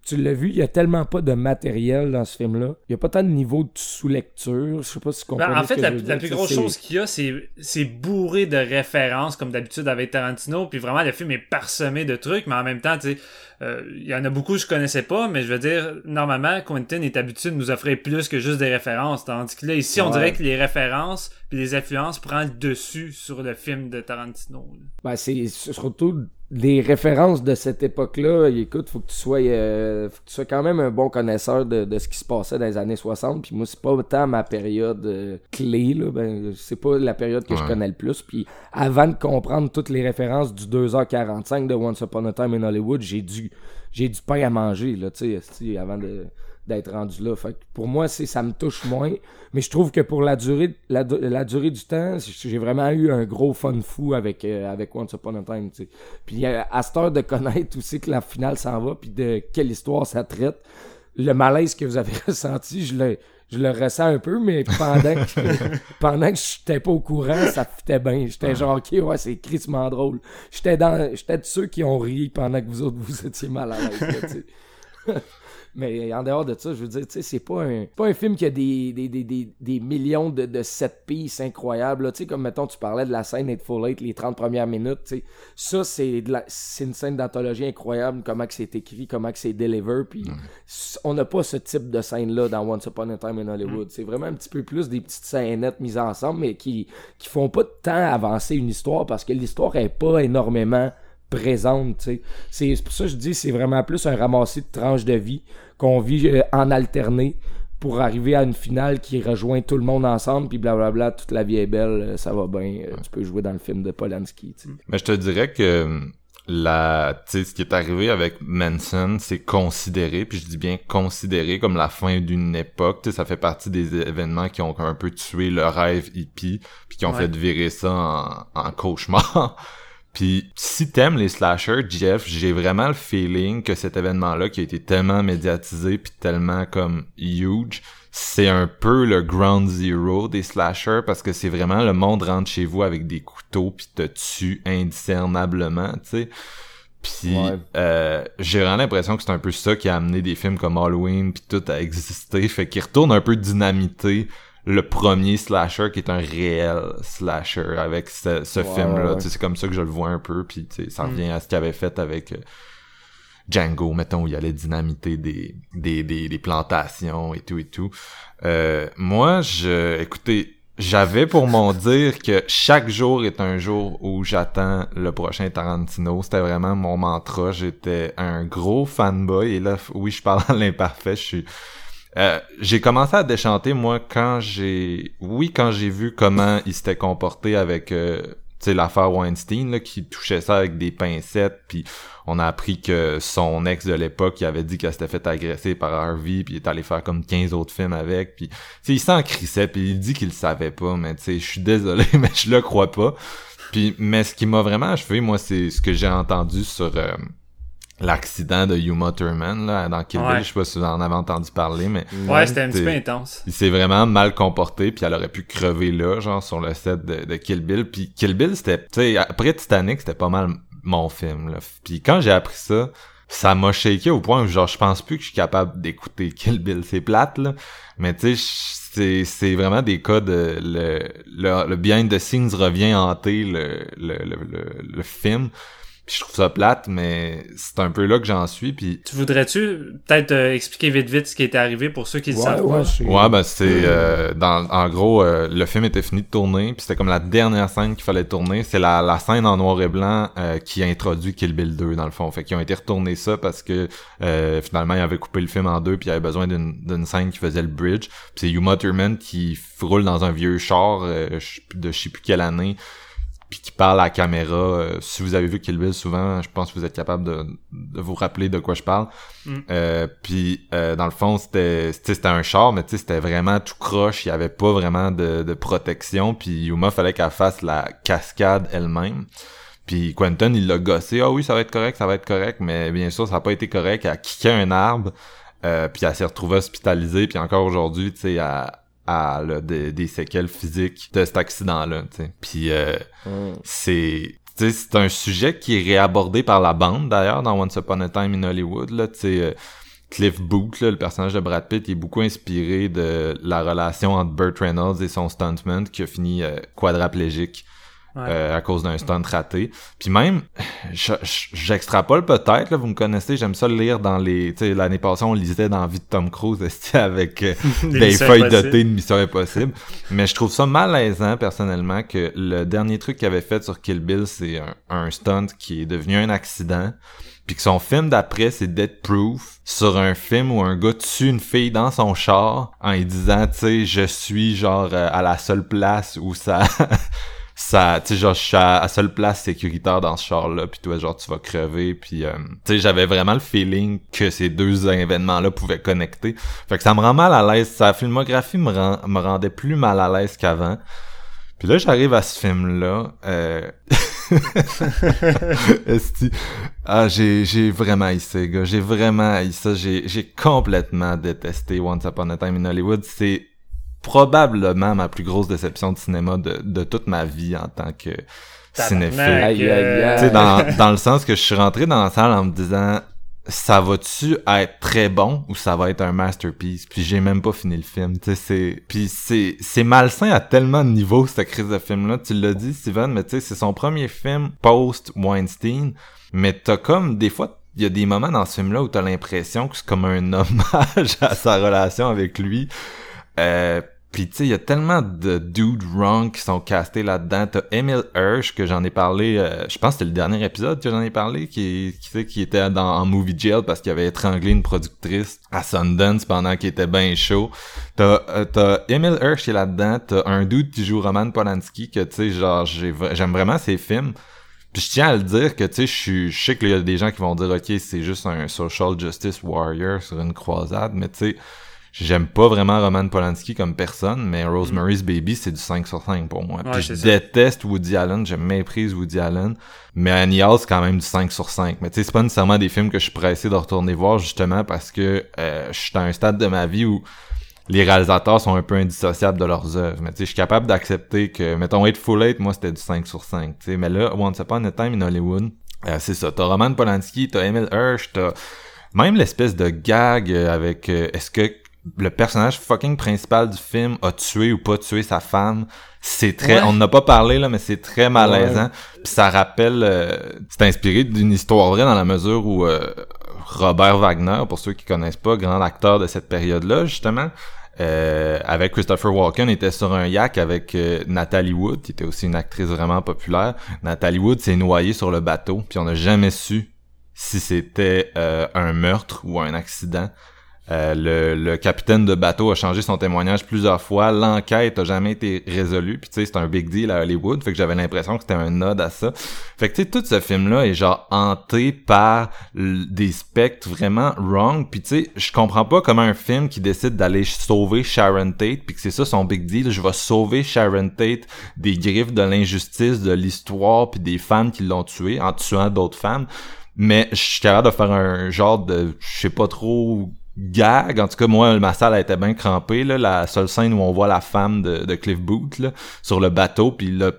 tu l'as vu, il y a tellement pas de matériel dans ce film-là. Il y a pas tant de niveau de sous-lecture. Je sais pas si tu comprends. Ben, en fait, la, plus grosse chose qu'il y a, c'est bourré de références, comme d'habitude avec Tarantino. Puis vraiment, le film est parsemé de trucs, mais en même temps, tu sais euh, il y en a beaucoup que je connaissais pas, mais je veux dire, normalement, Quentin est habitué de nous offrir plus que juste des références. Tandis que là, ici, on dirait que les références puis les influences prennent le dessus sur le film de Tarantino. Ben, c'est surtout des références de cette époque-là, écoute, faut que tu sois euh, faut que tu sois quand même un bon connaisseur de, de, ce qui se passait dans les années 60. Puis moi, c'est pas autant ma période euh, clé, là. Ben, c'est pas la période que je connais le plus. Puis avant de comprendre toutes les références du 2h45 de Once Upon a Time in Hollywood, j'ai dû j'ai du pain à manger, là, tu sais, avant de d'être rendu là. Fait pour moi, c'est ça me touche moins. Mais je trouve que pour la durée, la, durée du temps, j'ai vraiment eu un gros fun fou avec, euh, avec Once Upon a Time. T'sais. Puis à cette heure de connaître aussi que la finale s'en va, puis de quelle histoire ça traite, le malaise que vous avez ressenti, je le, je le ressens un peu, mais pendant que, pendant que j'étais pas au courant, ça fitait bien. J'étais genre, ok, ouais, c'est crissement drôle. J'étais dans, j'étais de ceux qui ont ri pendant que vous autres, vous étiez mal à l'aise, mais en dehors de ça, je veux dire, tu sais, c'est pas un, pas un film qui a des, des, des, des, millions de, de set pieces incroyables. Tu sais, comme mettons, tu parlais de la scène Full Eight, les 30 premières minutes. Tu sais, ça, c'est, c'est une scène d'anthologie incroyable, comment que c'est écrit, comment que c'est deliver. Puis on n'a pas ce type de scène-là dans Once Upon a Time in Hollywood. C'est vraiment un petit peu plus des petites scènettes mises ensemble, mais qui, qui font pas de temps avancer une histoire parce que l'histoire est pas énormément présente. C'est pour ça que je dis c'est vraiment plus un ramassis de tranches de vie qu'on vit euh, en alterné pour arriver à une finale qui rejoint tout le monde ensemble, puis blablabla, toute la vie est belle, euh, ça va bien, euh, tu peux jouer dans le film de Polanski. Mais je te dirais que la, ce qui est arrivé avec Manson, c'est considéré, puis je dis bien considéré comme la fin d'une époque. ça fait partie des événements qui ont un peu tué le rêve hippie, puis qui ont fait virer ça en, en cauchemar. Puis si t'aimes les slashers, Jeff, j'ai vraiment le feeling que cet événement-là qui a été tellement médiatisé puis tellement comme huge, c'est un peu le ground zero des slashers parce que c'est vraiment le monde rentre chez vous avec des couteaux puis te tue indiscernablement, tu sais. Puis euh, j'ai vraiment l'impression que c'est un peu ça qui a amené des films comme Halloween puis tout à exister, fait qu'il retourne un peu dynamité le premier slasher qui est un réel slasher avec ce, film-là. C'est comme ça que je le vois un peu, puis ça mm. revient à ce qu'il avait fait avec euh, Django, mettons, où il allait dynamiter des, des, des, plantations et tout et tout. Euh, moi, je, écoutez, j'avais pour mon dire que chaque jour est un jour où j'attends le prochain Tarantino. C'était vraiment mon mantra. J'étais un gros fanboy. Et là, oui, je parle en l'imparfait. Je suis... Euh, j'ai commencé à déchanter, moi, quand j'ai... Oui, quand j'ai vu comment il s'était comporté avec... Euh, tu sais, l'affaire Weinstein, là, qui touchait ça avec des pincettes, puis on a appris que son ex de l'époque, il avait dit qu'elle s'était fait agresser par Harvey, puis il est allé faire comme 15 autres films avec, puis il s'en crissait, puis il dit qu'il le savait pas, mais tu sais, je suis désolé, mais je le crois pas. Puis, mais ce qui m'a vraiment achevé, moi, c'est ce que j'ai entendu sur euh, l'accident de Yuma Thurman, là, dans Kill Bill, je sais pas si vous en avez entendu parler, mais... Ouais, c'était un petit peu intense. Il s'est vraiment mal comporté, puis elle aurait pu crever là, genre, sur le set de, de Kill Bill, puis Kill Bill, c'était, tu sais, après Titanic, c'était pas mal mon film. Là. Puis quand j'ai appris ça, ça m'a shaké au point où genre je pense plus que je suis capable d'écouter Kill Bill. C'est plate là, mais tu sais c'est vraiment des cas de le, le, le behind the scenes revient hanter le, le, le, le film je trouve ça plate, mais c'est un peu là que j'en suis. Puis tu voudrais-tu peut-être euh, expliquer vite vite ce qui était arrivé pour ceux qui le savent ouais, Ouais, ben c'est euh, dans en gros euh, le film était fini de tourner, puis c'était comme la dernière scène qu'il fallait tourner, c'est la, la scène en noir et blanc qui a introduit Kill Bill 2 dans le fond. Fait qu'ils ont été retournés ça parce que finalement ils avaient coupé le film en deux puis il y avait besoin d'une d'une scène qui faisait le bridge. Puis c'est Uma Thurman qui roule dans un vieux char de je sais plus quelle année puis qui parle à la caméra. Euh, si vous avez vu Kill Bill souvent, je pense que vous êtes capable de, de vous rappeler de quoi je parle. Mm. Euh, puis euh, dans le fond, c'était c'était un char, mais c'était vraiment tout croche. Il y avait pas vraiment de, de protection. Puis Yuma fallait qu'elle fasse la cascade elle-même. Puis Quentin, il l'a gossé. Ah oui, ça va être correct, ça va être correct. Mais bien sûr, ça n'a pas été correct. Elle a kické un arbre. puis elle s'est retrouvée hospitalisée. Puis encore aujourd'hui, tu sais, elle à des, séquelles physiques de cet accident-là. Puis euh, mm. c'est c'est un sujet qui est réabordé par la bande d'ailleurs dans Once Upon a Time in Hollywood. Là, euh, Cliff Booth, le personnage de Brad Pitt, est beaucoup inspiré de la relation entre Burt Reynolds et son stuntman qui a fini euh, quadraplégique euh, à cause d'un stunt raté. Puis même, j'extrapole peut-être, vous me connaissez, j'aime ça le lire dans les... Tu sais, l'année passée, on lisait dans Vie de Tom Cruise avec euh, des feuilles dotées de Mission Impossible. Mais je trouve ça malaisant, personnellement, que le dernier truc qu'il avait fait sur Kill Bill, c'est un, un stunt qui est devenu un accident puis que son film d'après c'est Dead Proof sur un film où un gars tue une fille dans son char en lui disant tu sais je suis genre euh, à la seule place où ça ça tu sais genre je suis à, seule place sécuritaire dans ce char là puis toi genre tu vas crever puis euh, tu sais j'avais vraiment le feeling que ces deux événements là pouvaient connecter. Fait que ça me rend mal à l'aise. Sa filmographie me rend me rendait plus mal à l'aise qu'avant. Puis là j'arrive à ce film là euh... ah j'ai j'ai vraiment haï gars. J'ai vraiment haï ça. J'ai j'ai complètement détesté Once Upon a Time in Hollywood. C'est probablement ma plus grosse déception de cinéma de, de toute ma vie en tant que cinéphile. Dans, dans le sens que je suis rentré dans la salle en me disant ça va-tu être très bon ou ça va être un masterpiece? Puis j'ai même pas fini le film. Tu sais c'est puis c'est c'est malsain à tellement de niveaux cette crise de film là tu l'as dit Steven mais tu sais c'est son premier film post Weinstein mais t'as comme des fois il y a des moments dans ce film là où t'as l'impression que c'est comme un hommage à sa relation avec lui euh, puis tu sais, il y a tellement de dudes wrong qui sont castés là-dedans. T'as Emil Hirsch que j'en ai parlé, euh, je pense que c'était le dernier épisode que j'en ai parlé, qui, qui, qui était dans en movie jail parce qu'il avait étranglé une productrice à Sundance pendant qu'il était bien chaud. T'as euh, t'as Emil Hirsch qui est là-dedans. T'as un dude qui joue Roman Polanski que tu sais, genre j'aime vraiment ses films. Puis je tiens à le dire que tu sais, je sais qu'il y a des gens qui vont dire ok c'est juste un social justice warrior sur une croisade, mais tu sais J'aime pas vraiment Roman Polanski comme personne, mais Rosemary's Baby, c'est du 5 sur 5 pour moi. Puis je déteste Woody Allen, j'aime méprise Woody Allen, mais Annie Hall, c'est quand même du 5 sur 5. Mais tu sais, c'est pas nécessairement des films que je suis pressé de retourner voir, justement, parce que euh, je suis à un stade de ma vie où les réalisateurs sont un peu indissociables de leurs œuvres. Mais tu sais, je suis capable d'accepter que, mettons, Full Eight, moi, c'était du 5 sur 5. Tu sais, mais là, Once Upon a Time in Hollywood, euh, c'est ça. T'as Roman Polanski, t'as Emil Hirsch, t'as même l'espèce de gag avec euh, est-ce que le personnage fucking principal du film a tué ou pas tué sa femme. C'est très, on n'a pas parlé là, mais c'est très malaisant. Puis ça rappelle, euh, c'est inspiré d'une histoire vraie dans la mesure où euh, Robert Wagner, pour ceux qui connaissent pas, grand acteur de cette période-là justement, euh, avec Christopher Walken était sur un yak avec euh, Natalie Wood, qui était aussi une actrice vraiment populaire. Natalie Wood s'est noyée sur le bateau, puis on n'a jamais su si c'était euh, un meurtre ou un accident. Euh, le, le, capitaine de bateau a changé son témoignage plusieurs fois. L'enquête a jamais été résolue. Puis tu sais, c'est un big deal à Hollywood. Fait que j'avais l'impression que c'était un nod à ça. Fait que tu sais, tout ce film-là est genre hanté par des spectres vraiment wrong. Puis tu sais, je comprends pas comment un film qui décide d'aller sauver Sharon Tate, puis que c'est ça son big deal, je vais sauver Sharon Tate des griffes de l'injustice, de l'histoire, puis des femmes qui l'ont tué en tuant d'autres femmes. Mais je suis capable de faire un genre de, je sais pas trop gag. En tout cas, moi, ma salle été bien crampée. Là. La seule scène où on voit la femme de, Cliff Booth là, sur le bateau, puis là,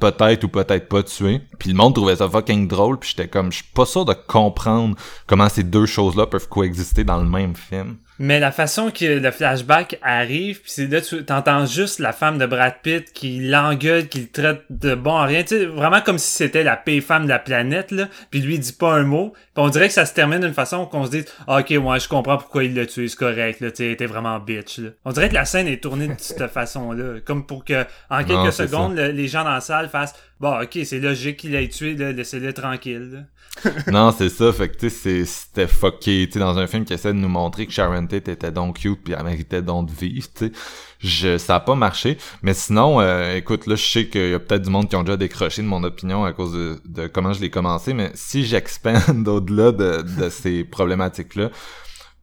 peut-être ou peut-être pas tué. Puis le monde trouvait ça fucking drôle, puis j'étais comme, je suis pas sûr de comprendre comment ces deux choses-là peuvent coexister dans le même film. Mais la façon que le flashback arrive, puis c'est là tu t'entends juste la femme de Brad Pitt qui l'engueule, qui le traite de bon à rien, tu sais, vraiment comme si c'était la paix femme de la planète là, puis lui il dit pas un mot. Puis on dirait que ça se termine d'une façon qu'on se dit ah, OK, ouais, je comprends pourquoi il l'a tué, c'est correct là, tu sais, était vraiment bitch là. On dirait que la scène est tournée de cette façon-là, comme pour que en quelques secondes les gens dans la salle fassent bon, OK, c'est logique qu'il ait tué laissez-le tranquille. Non, c'est ça. Fait que, tu sais, c'était fucké, tu sais, dans un film qui essaie de nous montrer que Sharon Tate était donc cute puis elle méritait donc de vivre, tu sais. Je, ça a pas marché. Mais sinon, euh, écoute, là, je sais qu'il y a peut-être du monde qui ont déjà décroché de mon opinion à cause de, de comment je l'ai commencé, mais si j'expande au-delà de, de ces problématiques-là,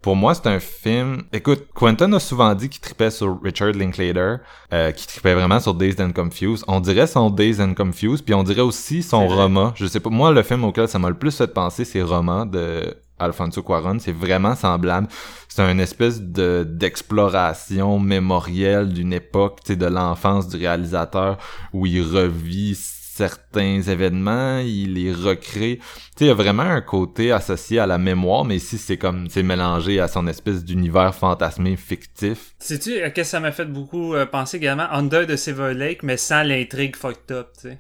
pour moi, c'est un film... Écoute, Quentin a souvent dit qu'il tripait sur Richard Linklater, euh, qu'il tripait vraiment sur Dazed and Confused. On dirait son Dazed and Confused, puis on dirait aussi son Roma. Je sais pas, moi, le film auquel ça m'a le plus fait penser, c'est Roma de Alfonso Cuarón. C'est vraiment semblable. C'est un espèce de d'exploration mémorielle d'une époque, tu sais, de l'enfance du réalisateur, où il revit certains événements, il les recrée. Tu sais, il y a vraiment un côté associé à la mémoire, mais ici, c'est comme, c'est mélangé à son espèce d'univers fantasmé fictif. Sais-tu à que ça m'a fait beaucoup euh, penser également? Under the Silver Lake, mais sans l'intrigue fucked up, tu sais.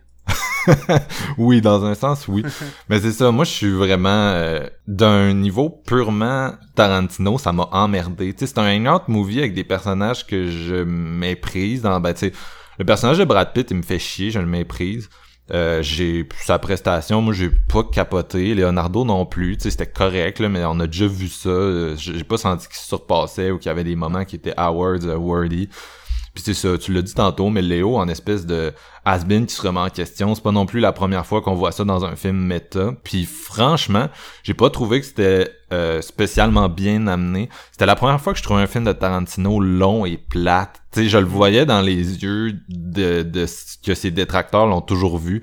oui, dans un sens, oui. Mais c'est ça, moi je suis vraiment euh, d'un niveau purement Tarantino, ça m'a emmerdé. Tu sais, c'est un hangout movie avec des personnages que je méprise dans ben tu sais, le personnage de Brad Pitt, il me fait chier, je le méprise. Euh, j'ai sa prestation, moi j'ai pas capoté. Leonardo non plus, tu sais, c'était correct, là, mais on a déjà vu ça. Euh, j'ai pas senti qu'il se surpassait ou qu'il y avait des moments qui étaient awards uh, worthy. Puis c'est ça, tu l'as dit tantôt, mais Léo, en espèce de has-been qui se remet en question, c'est pas non plus la première fois qu'on voit ça dans un film méta. Puis franchement, j'ai pas trouvé que c'était euh, spécialement bien amené. C'était la première fois que je trouvais un film de Tarantino long et plate. Tu sais, je le voyais dans les yeux de, de que ses détracteurs l'ont toujours vu.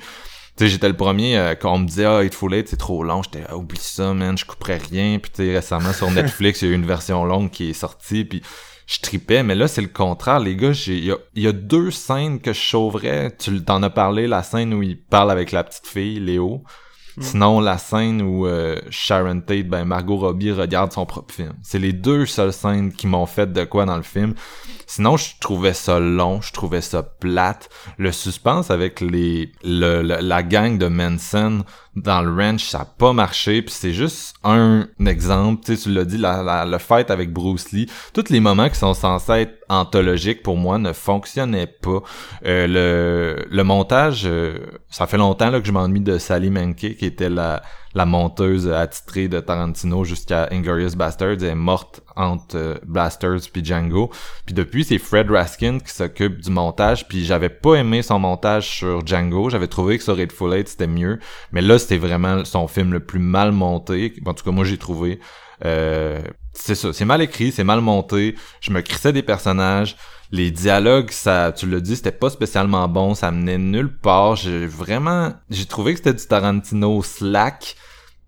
Tu sais, j'étais le premier euh, quand on me disait ah Hateful Eight c'est trop long, j'étais ah, oublie ça man, je couperais rien. Puis tu sais récemment sur Netflix, il y a eu une version longue qui est sortie puis je tripais, mais là, c'est le contraire, les gars. Il y a, y a, deux scènes que je sauverais. Tu t'en as parlé, la scène où il parle avec la petite fille, Léo. Mm. Sinon, la scène où euh, Sharon Tate, ben Margot Robbie regarde son propre film. C'est les deux seules scènes qui m'ont fait de quoi dans le film. Sinon, je trouvais ça long, je trouvais ça plate. Le suspense avec les le, la gang de Manson dans le ranch, ça a pas marché. Puis c'est juste un exemple. Tu sais, tu l'as dit, la, le fight avec Bruce Lee. Tous les moments qui sont censés être anthologiques pour moi ne fonctionnaient pas. Euh, le, le montage, euh, ça fait longtemps là, que je m'ennuie de Sally Menke, qui était la la monteuse attitrée de Tarantino jusqu'à Inglourious Basterds est morte entre euh, Blasters puis Django. Puis depuis, c'est Fred Raskin qui s'occupe du montage. Puis j'avais pas aimé son montage sur Django. J'avais trouvé que sur Full Eight c'était mieux. Mais là, c'était vraiment son film le plus mal monté. En tout cas, moi, j'ai trouvé. Euh, c'est ça, c'est mal écrit, c'est mal monté. Je me crissais des personnages. Les dialogues, ça, tu l'as dit, c'était pas spécialement bon, ça menait nulle part. J'ai vraiment, j'ai trouvé que c'était du Tarantino slack.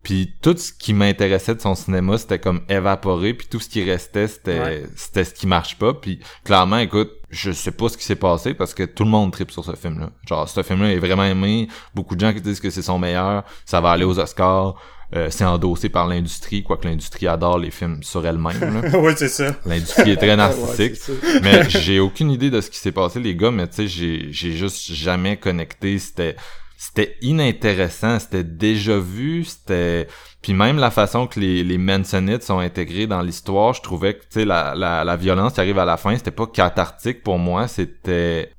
Puis tout ce qui m'intéressait de son cinéma, c'était comme évaporé, puis tout ce qui restait, c'était c'était ce qui marche pas. Puis clairement, écoute, je sais pas ce qui s'est passé parce que tout le monde tripe sur ce film-là. Genre, ce film-là est vraiment aimé. Beaucoup de gens qui disent que c'est son meilleur. Ça va aller aux Oscars. Euh, c'est endossé par l'industrie, quoique l'industrie adore les films sur elle-même. oui, c'est ça. L'industrie est très narcissique. mais j'ai aucune idée de ce qui s'est passé, les gars, mais tu sais, j'ai, j'ai juste jamais connecté. C'était c'était inintéressant, c'était déjà vu, c'était puis même la façon que les, les Mansonites sont intégrés dans l'histoire, je trouvais que tu sais la, la, la violence qui arrive à la fin, c'était pas cathartique pour moi, c'était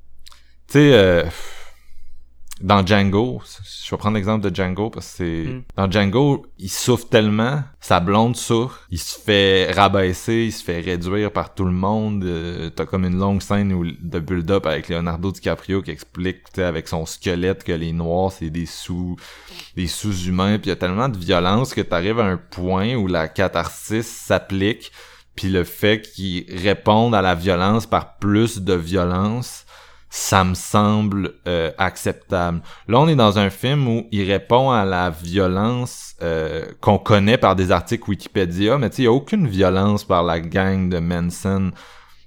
tu sais euh, dans Django, je vais prendre l'exemple de Django parce que c'est Mm. dans Django, il souffre tellement, sa blonde souffre, il se fait rabaisser, il se fait réduire par tout le monde. euh, T'as comme une longue scène où, de build-up avec Leonardo DiCaprio qui explique tu sais, avec son squelette que les noirs c'est des sous des sous-humains, puis il y a tellement de violence que t'arrives à un point où la catharsis s'applique, puis le fait qu'ils répondent à la violence par plus de violence ça me semble euh, acceptable. Là, on est dans un film où il répond à la violence euh, qu'on connaît par des articles Wikipédia, mais tu sais, il y a aucune violence par la gang de Manson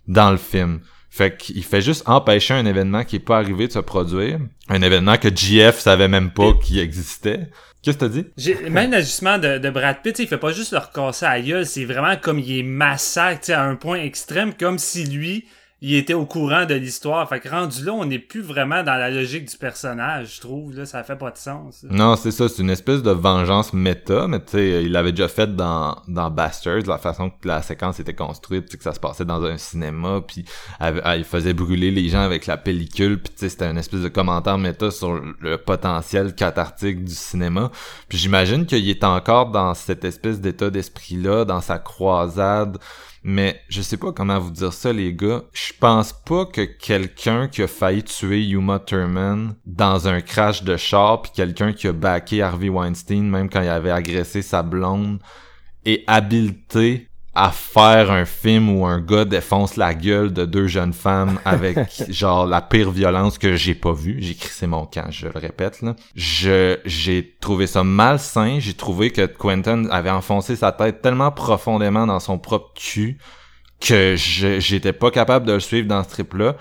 dans le film. Fait qu'il fait juste empêcher un événement qui est pas arrivé de se produire. Un événement que JF savait même pas qu'il existait. Qu'est-ce que t'as dit? Même l'ajustement de, de Brad Pitt, tu sais, il fait pas juste leur casser à la gueule, c'est vraiment comme il est massacre, tu sais, à un point extrême, comme si lui, il était au courant de l'histoire. Fait que rendu là, on n'est plus vraiment dans la logique du personnage, je trouve. Là, ça fait pas de sens. Non, c'est ça, c'est une espèce de vengeance méta, mais tu sais, il l'avait déjà fait dans, dans Bastards, la façon que la séquence était construite, que ça se passait dans un cinéma, puis elle- il faisait brûler les gens avec la pellicule, puis tu sais, c'était une espèce de commentaire méta sur le potentiel cathartique du cinéma. Puis j'imagine qu'il est encore dans cette espèce d'état d'esprit-là, dans sa croisade, mais je sais pas comment vous dire ça, les gars. Je pense pas que quelqu'un qui a failli tuer Yuma Thurman dans un crash de char, puis quelqu'un qui a backé Harvey Weinstein, même quand il avait agressé sa blonde, est habilité à faire un film où un gars défonce la gueule de deux jeunes femmes avec genre la pire violence que j'ai pas vue. J'ai crissé mon camp, je le répète là. Je j'ai trouvé ça malsain, j'ai trouvé que Quentin avait enfoncé sa tête tellement profondément dans son propre cul que j'étais pas capable de le suivre dans ce trip là.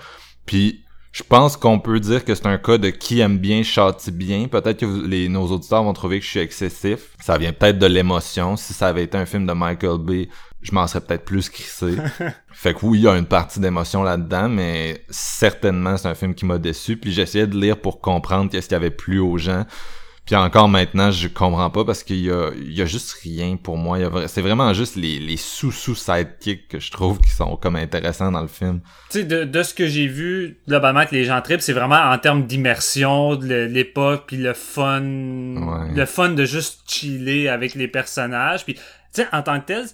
Puis je pense qu'on peut dire que c'est un cas de qui aime bien châtie bien. Peut-être que vous- les, nos auditeurs vont trouver que je suis excessif. Ça vient peut-être de l'émotion. Si ça avait été un film de Michael Bay, je m'en serais peut-être plus crissé. fait que oui, il y a une partie d'émotion là-dedans, mais certainement c'est un film qui m'a déçu. Puis j'essayais de lire pour comprendre qu'est-ce qu'il y avait plus aux gens. Puis encore maintenant, je comprends pas parce qu'il y a, il y a juste rien pour moi. Vra- C'est vraiment juste les, les sous-sous-sidekicks que je trouve qui sont comme intéressants dans le film. Tu sais, de, de ce que j'ai vu, globalement, que les gens tripent, c'est vraiment en termes d'immersion, de l'é- l'époque, puis le fun, Ouais. le fun de juste chiller avec les personnages. Puis, tu sais, en tant que tel,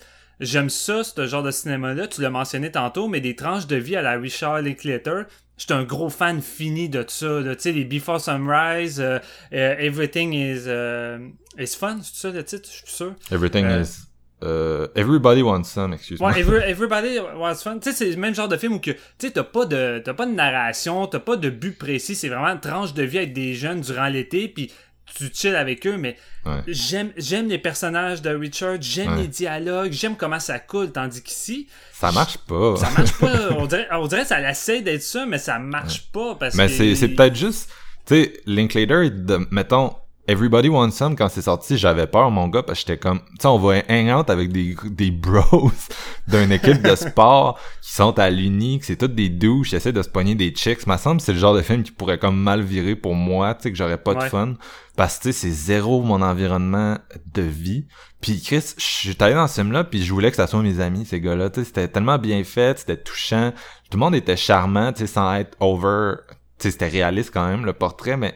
j'aime ça, ce genre de cinéma-là. Tu l'as mentionné tantôt, mais des tranches de vie à la Richard Linklater. J'étais un gros fan fini de ça. Tu sais, les Before Sunrise, euh, euh, Everything is, euh, is Fun, c'est ça le titre? Je suis sûr. Everything Euh, is... euh, everybody wants some, excuse-moi. Ouais, Every- Everybody Was Fun. Tu sais, c'est le même genre de film où que, tu sais, t'as pas de, t'as pas de narration, t'as pas de but précis, c'est vraiment une tranche de vie avec des jeunes durant l'été, puis tu chill avec eux, mais Ouais. j'aime, j'aime les personnages de Richard, j'aime Ouais. les dialogues, j'aime comment ça coule, tandis qu'ici, Ça marche pas. ça marche pas, on dirait, on dirait que ça essaie d'être ça, mais ça marche pas parce Mais que... c'est, c'est peut-être juste, tu sais, Linklater, de, mettons, Everybody Wants Some, quand c'est sorti, j'avais peur, mon gars, parce que j'étais comme, tu sais, on va hang out avec des, des bros d'une équipe de sport qui sont à l'uni, que c'est toutes des douches, qui essaient de se pogner des chicks. Ça me semble c'est le genre de film qui pourrait comme mal virer pour moi, tu sais, que j'aurais pas de fun. Parce que, tu sais, c'est zéro mon environnement de vie. Puis Chris, je suis allé dans ce film-là, puis je voulais que ça soit mes amis, ces gars-là. Tu sais, c'était tellement bien fait, c'était touchant. Tout le monde était charmant, tu sais, sans être over. Tu sais, c'était réaliste quand même, le portrait, mais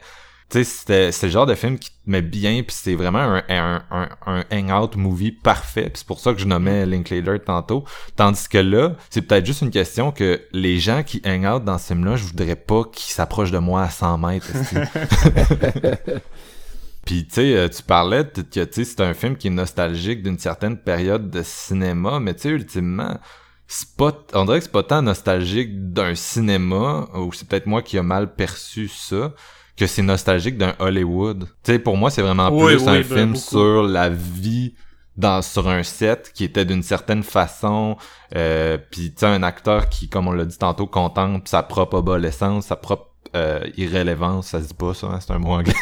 tu sais, c'était c'est le genre de film qui te met bien, puis c'est vraiment un, un, un, un hangout movie parfait. Puis c'est pour ça que je nommais Linklater tantôt. Tandis que là, c'est peut-être juste une question que les gens qui hang out dans ce film-là, je voudrais pas qu'ils s'approchent de moi à 100 mètres. Puis tu sais, euh, tu parlais que tu sais, c'est un film qui est nostalgique d'une certaine période de cinéma, mais tu sais, ultimement, c'est pas, on dirait que c'est pas tant nostalgique d'un cinéma, ou c'est peut-être moi qui a mal perçu ça, que c'est nostalgique d'un Hollywood. Tu sais, pour moi, c'est vraiment Oui, plus oui, un ben, film beaucoup. sur la vie dans sur un set qui était d'une certaine façon euh, puis tu sais un acteur qui comme on l'a dit tantôt contemple sa propre obsolescence sa propre euh, irrélevance ça se dit pas ça hein, c'est un mot anglais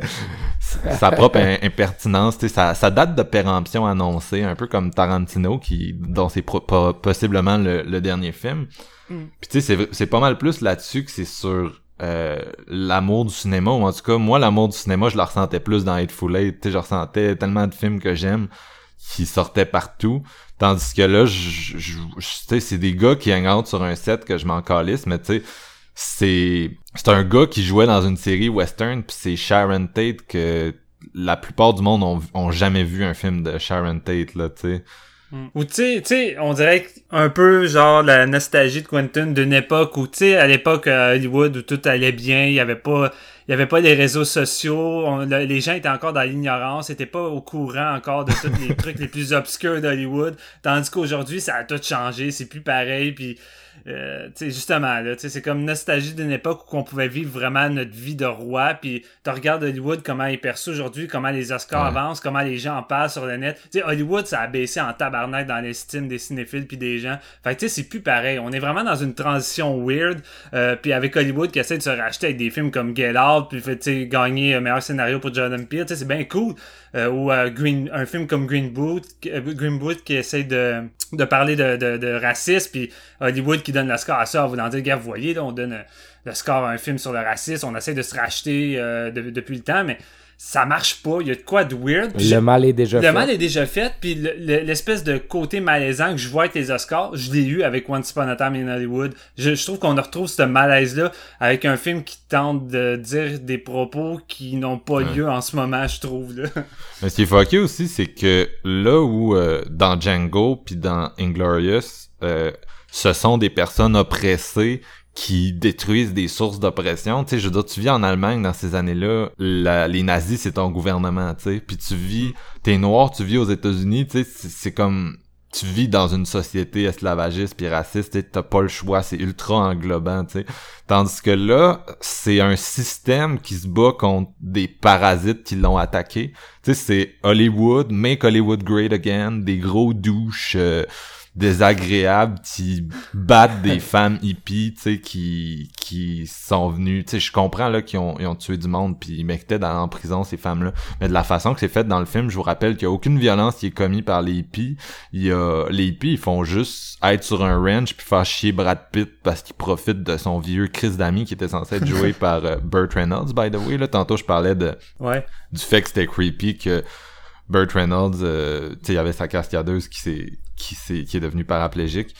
sa propre im- impertinence tu sais ça, ça date de péremption annoncée un peu comme Tarantino qui dont c'est possiblement le, le dernier film Mm. puis tu sais c'est c'est pas mal plus là-dessus que c'est sur euh, l'amour du cinéma, ou en tout cas, moi, l'amour du cinéma, je le ressentais plus dans Hateful Eight. Tu sais, je ressentais tellement de films que j'aime qui sortaient partout. Tandis que là, je, je, c'est des gars qui hang sur un set que je m'en calisse, mais tu sais, c'est c'est un gars qui jouait dans une série western puis c'est Sharon Tate que la plupart du monde ont, ont jamais vu un film de Sharon Tate là tu sais ou tu sais, on dirait un peu genre la nostalgie de Quentin d'une époque où tu sais à l'époque à Hollywood où tout allait bien, il y avait pas il y avait pas les réseaux sociaux, les gens étaient encore dans l'ignorance, étaient pas au courant encore de tous les trucs les plus obscurs d'Hollywood, tandis qu'aujourd'hui ça a tout changé, c'est plus pareil puis euh, justement là, c'est comme nostalgie d'une époque où on pouvait vivre vraiment notre vie de roi puis tu regardes Hollywood comment il est perçu aujourd'hui, comment les Oscars avancent, comment les gens en parlent sur le net. Tu sais Hollywood ça a baissé en tabarnak dans l'estime des cinéphiles puis des gens. Fait que tu sais c'est plus pareil, on est vraiment dans une transition weird euh, puis avec Hollywood qui essaie de se racheter avec des films comme Get Out puis fait tu sais gagner un meilleur scénario pour Jordan Peele, c'est bien cool. Euh, ou euh, Green, un film comme Green Boot, Green Boot qui essaie de, de parler de, de, de racisme, puis Hollywood qui donne le score à ça, en voulant dire, gars, vous voyez, là, on donne le score à un film sur le racisme, on essaie de se racheter euh, depuis le temps, mais ça marche pas, il y a de quoi de weird. Le mal est déjà fait. Le mal est déjà fait, puis l'espèce de côté malaisant que je vois avec les Oscars, je l'ai eu avec Once Upon a Time in Hollywood. Je, je trouve qu'on retrouve ce malaise-là avec un film qui tente de dire des propos qui n'ont pas lieu en ce moment, je trouve. Là. Mais ce qui est fucké aussi, c'est que là où euh, dans Django puis dans Inglorious, euh, ce sont des personnes oppressées qui détruisent des sources d'oppression. Tu sais, je veux dire, tu vis en Allemagne dans ces années-là, les nazis, c'est ton gouvernement, tu sais. Puis tu vis, t'es noir, tu vis aux États-Unis, tu sais, c'est comme... Tu vis dans une société esclavagiste puis raciste, t'as pas le choix, c'est ultra englobant, tu sais. Tandis que là, c'est un système qui se bat contre des parasites qui l'ont attaqué. Tu sais, c'est Hollywood, make Hollywood great again, des gros douches... Euh, désagréables qui battent des femmes hippies, tu sais, qui qui sont venues, tu sais, je comprends là qu'ils ont, ils ont tué du monde puis ils mettaient dans en prison ces femmes-là, mais de la façon que c'est fait dans le film, je vous rappelle qu'il y a aucune violence qui est commise par les hippies. Il y a les hippies, ils font juste être sur un ranch puis faire chier Brad Pitt parce qu'il profite de son vieux Chris d'ami qui était censé être joué par euh, Burt Reynolds by the way là, tantôt je parlais de ouais. du fait que c'était creepy que Burt Reynolds, euh, tu sais, il y avait sa cascadeuse qui s'est qui, est, qui est devenu paraplégique.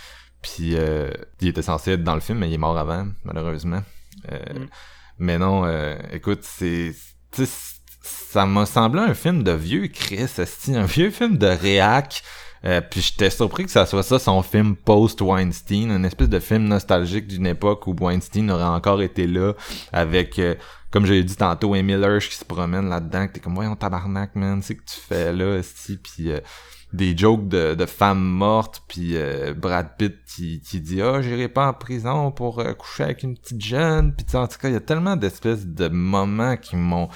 Puis euh, il était censé être dans le film, mais il est mort avant, malheureusement. Euh, mm. Mais non, euh, écoute, c'est... Ça m'a semblé un film de vieux Chris, un vieux film de réac. Euh, puis j'étais surpris que ça soit ça son film post-Weinstein, une espèce de film nostalgique d'une époque où Weinstein aurait encore été là avec, comme j'ai dit tantôt, Emil Hirsch qui se promène là-dedans, que t'es comme, voyons tabarnak, man, c'est que tu fais là, esti, puis des jokes de, de femmes mortes puis euh, Brad Pitt qui, qui dit ah oh, j'irai pas en prison pour euh, coucher avec une petite jeune. Puis en tout cas il y a tellement d'espèces de moments qui m'ont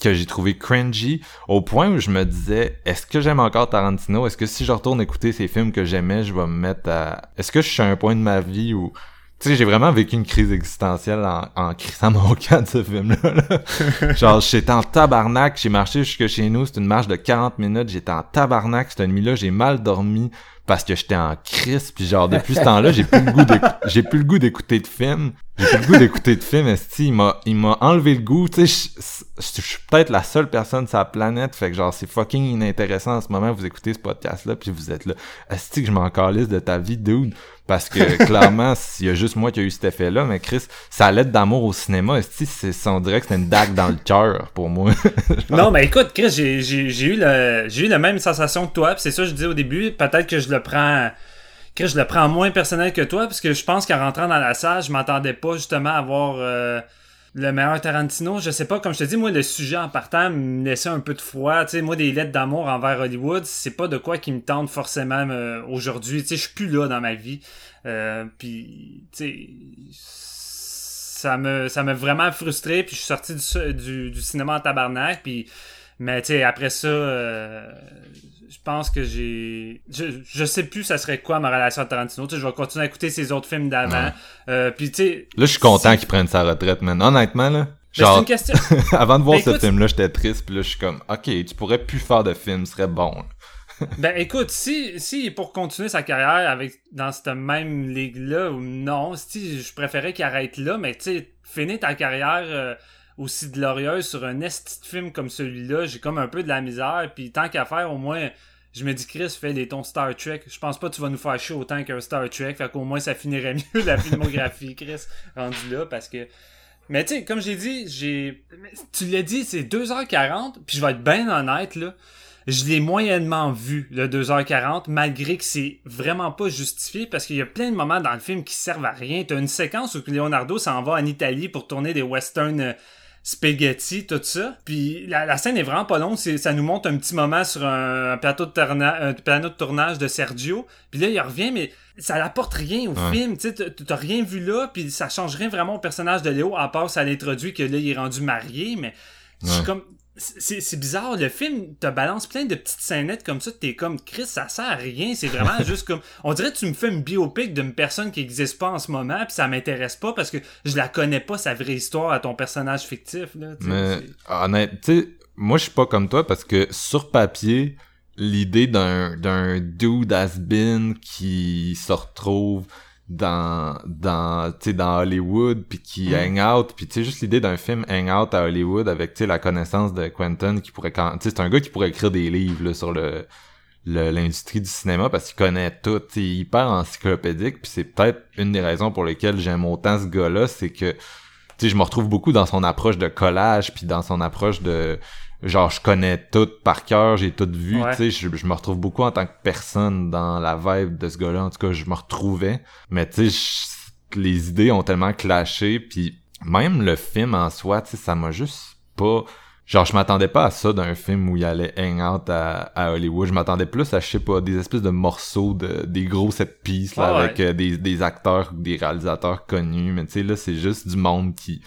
que j'ai trouvé cringy au point où je me disais est-ce que j'aime encore Tarantino? Est-ce que si je retourne écouter ces films que j'aimais je vais me mettre à est-ce que je suis à un point de ma vie où tu sais, j'ai vraiment vécu une crise existentielle en, en crissant mon camp de ce film-là. Genre, j'étais en tabarnak, j'ai marché jusque chez nous, c'est une marche de 40 minutes, j'étais en tabarnak cette nuit-là, j'ai mal dormi parce que j'étais en crise, puis genre, depuis ce temps-là, j'ai plus le goût j'ai plus le goût d'écouter de films. J'ai plus le goût d'écouter de films, esti, il m'a, il m'a enlevé le goût, tu sais, je suis peut-être la seule personne sur la planète, fait que genre, c'est fucking inintéressant en ce moment, vous écoutez ce podcast-là, puis vous êtes là, esti, que je m'en calisse de ta vie, dude. Parce que clairement, s'il y a juste moi qui a eu cet effet-là, mais Chris, ça l'aide d'amour au cinéma. C'est, on dirait que c'est une dague dans le cœur pour moi. non, mais écoute, Chris, j'ai, j'ai, eu le, j'ai eu la même sensation que toi. c'est ça que je disais au début. Peut-être que je le prends. Je le prends moins personnel que toi, parce que je pense qu'en rentrant dans la salle, je m'attendais pas justement à avoir. Euh, le meilleur Tarantino, je sais pas, comme je te dis, moi, le sujet en partant me laissait un peu de froid. Tu sais, moi, des lettres d'amour envers Hollywood, c'est pas de quoi qui me tente forcément euh, aujourd'hui. Tu sais, je suis plus là dans ma vie. Euh, puis, tu sais, ça me, ça m'a vraiment frustré. Puis, je suis sorti du, du, du cinéma en tabarnak. Puis, mais, tu sais, après ça, euh, pense que j'ai je, je sais plus ça serait quoi ma relation à Tarantino. Tu sais je vais continuer à écouter ses autres films d'avant. Euh, puis tu sais là je suis content qu'il prenne sa retraite mais honnêtement là genre une question... avant de voir ben, ce film là j'étais triste puis là je suis comme ok tu pourrais plus faire de film ce serait bon ben écoute si si pour continuer sa carrière avec dans cette même ligue là ou non si je préférais qu'il arrête là mais tu sais finir ta carrière euh, aussi glorieuse sur un esti de film comme celui-là, j'ai comme un peu de la misère. Puis tant qu'à faire, au moins, je me dis, Chris, fais les tons Star Trek. Je pense pas que tu vas nous faire chier autant qu'un Star Trek. Fait qu'au moins, ça finirait mieux la filmographie, Chris, rendu là, parce que. Mais tu sais, comme j'ai dit, j'ai. Tu l'as dit, c'est 2h40, puis je vais être bien honnête, là. Je l'ai moyennement vu, le 2h40, malgré que c'est vraiment pas justifié, parce qu'il y a plein de moments dans le film qui servent à rien. T'as une séquence où Leonardo s'en va en Italie pour tourner des westerns euh, spaghetti, tout ça. Puis la, la scène est vraiment pas longue. C'est, ça nous montre un petit moment sur un, plateau de un plateau de tournage de Sergio. Puis là, il revient, mais ça n'apporte rien au Ouais. film. Tu t'as rien vu là, puis ça change rien vraiment au personnage de Léo, à part ça l'introduit que là, il est rendu marié, mais je suis comme... C'est c'est bizarre, le film te balance plein de petites scénettes comme ça, t'es comme Chris, ça sert à rien, c'est vraiment juste comme on dirait que tu me fais une biopic d'une personne qui existe pas en ce moment, puis ça m'intéresse pas parce que je la connais pas sa vraie histoire à ton personnage fictif là. Mais honnête, tu sais, moi je suis pas comme toi parce que sur papier, l'idée d'un d'un dude has been qui se retrouve dans dans tu sais dans Hollywood puis qui hang out puis tu sais juste l'idée d'un film hang out à Hollywood avec tu sais la connaissance de Quentin qui pourrait quand tu sais c'est un gars qui pourrait écrire des livres là, sur le l'industrie du cinéma parce qu'il connaît tout, tu sais, il est hyper encyclopédique puis c'est peut-être une des raisons pour lesquelles j'aime autant ce gars-là, c'est que tu sais, je me retrouve beaucoup dans son approche de collage, puis dans son approche de genre je connais tout par cœur, j'ai tout vu, Ouais. tu sais, je, je me retrouve beaucoup en tant que personne dans la vibe de ce gars-là, en tout cas, je me retrouvais, mais tu sais, je- les idées ont tellement clashé, puis même le film en soi, tu sais, ça m'a juste pas Genre, je m'attendais pas à ça d'un film où il allait hang out à, à Hollywood. Je m'attendais plus à, je sais pas, des espèces de morceaux, de, des gros set pieces, là, Ah ouais. avec euh, des, des acteurs ou des réalisateurs connus. Mais tu sais, là, c'est juste du monde qui,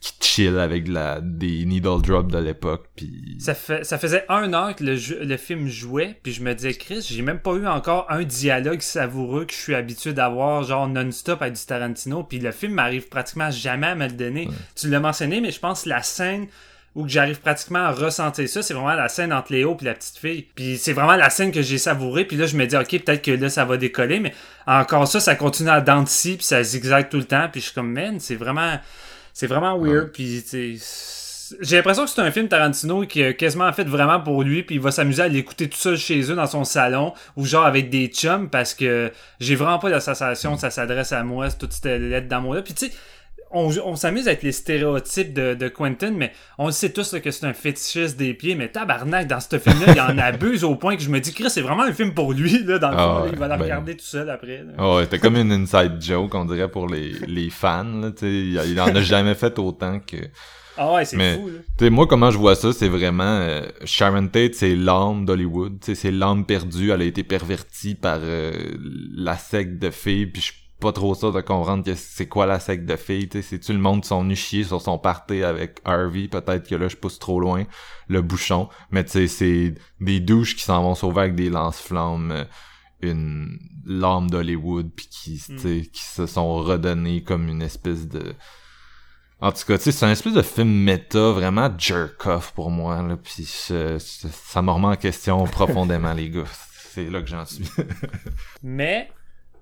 qui chill avec de la, des needle drops de l'époque. Puis Ça, fait, ça faisait un heure que le, jeu- le film jouait, puis je me disais, Chris, j'ai même pas eu encore un dialogue savoureux que je suis habitué d'avoir, genre non-stop avec du Tarantino, puis le film m'arrive pratiquement jamais à me le donner. Tu l'as mentionné, mais je pense que la scène où que j'arrive pratiquement à ressentir ça, c'est vraiment la scène entre Léo et la petite fille. Puis c'est vraiment la scène que j'ai savourée, puis là je me dis, ok, peut-être que là ça va décoller, mais encore ça, ça continue à dents puis ça zigzague tout le temps, puis je suis comme, man, c'est vraiment... C'est vraiment weird, puis j'ai l'impression que c'est un film Tarantino qui a quasiment fait vraiment pour lui, puis il va s'amuser à l'écouter tout seul chez eux dans son salon, ou genre avec des chums, parce que j'ai vraiment pas la sensation que ça s'adresse à moi, toute cette lettre d'amour-là. Puis tu sais, on, on s'amuse avec les stéréotypes de, de Quentin, mais on le sait tous là, que c'est un fétichiste des pieds, mais tabarnak, dans ce film-là, il en abuse au point que je me dis, Chris, c'est vraiment un film pour lui, là, dans le Ah fond, là, ouais, il va la ben- regarder tout seul après. là. Oh, ouais, c'était comme une inside joke, on dirait, pour les, les fans, là, tu sais. Il il en a jamais fait autant que... Ah ouais, c'est fou, là. Tu sais, moi, comment je vois ça, c'est vraiment... euh, Sharon Tate, c'est l'âme d'Hollywood. Tu sais, c'est l'âme perdue. Elle a été pervertie par euh, la secte de filles. Puis je pas trop sûr de comprendre que c'est quoi la secte de filles. Tu sais, c'est-tu le monde qui sont venus chier sur son party avec Harvey? Peut-être que là, je pousse trop loin le bouchon. Mais tu sais, c'est des douches qui s'en vont sauver avec des lance-flammes. euh, une l'âme d'Hollywood puis qui, sais, qui se sont redonnés comme une espèce de en tout cas, tu sais, c'est un espèce de film méta, vraiment jerk-off pour moi, là, je- je- ça me remet en question profondément, les gars. C'est là que j'en suis. Mais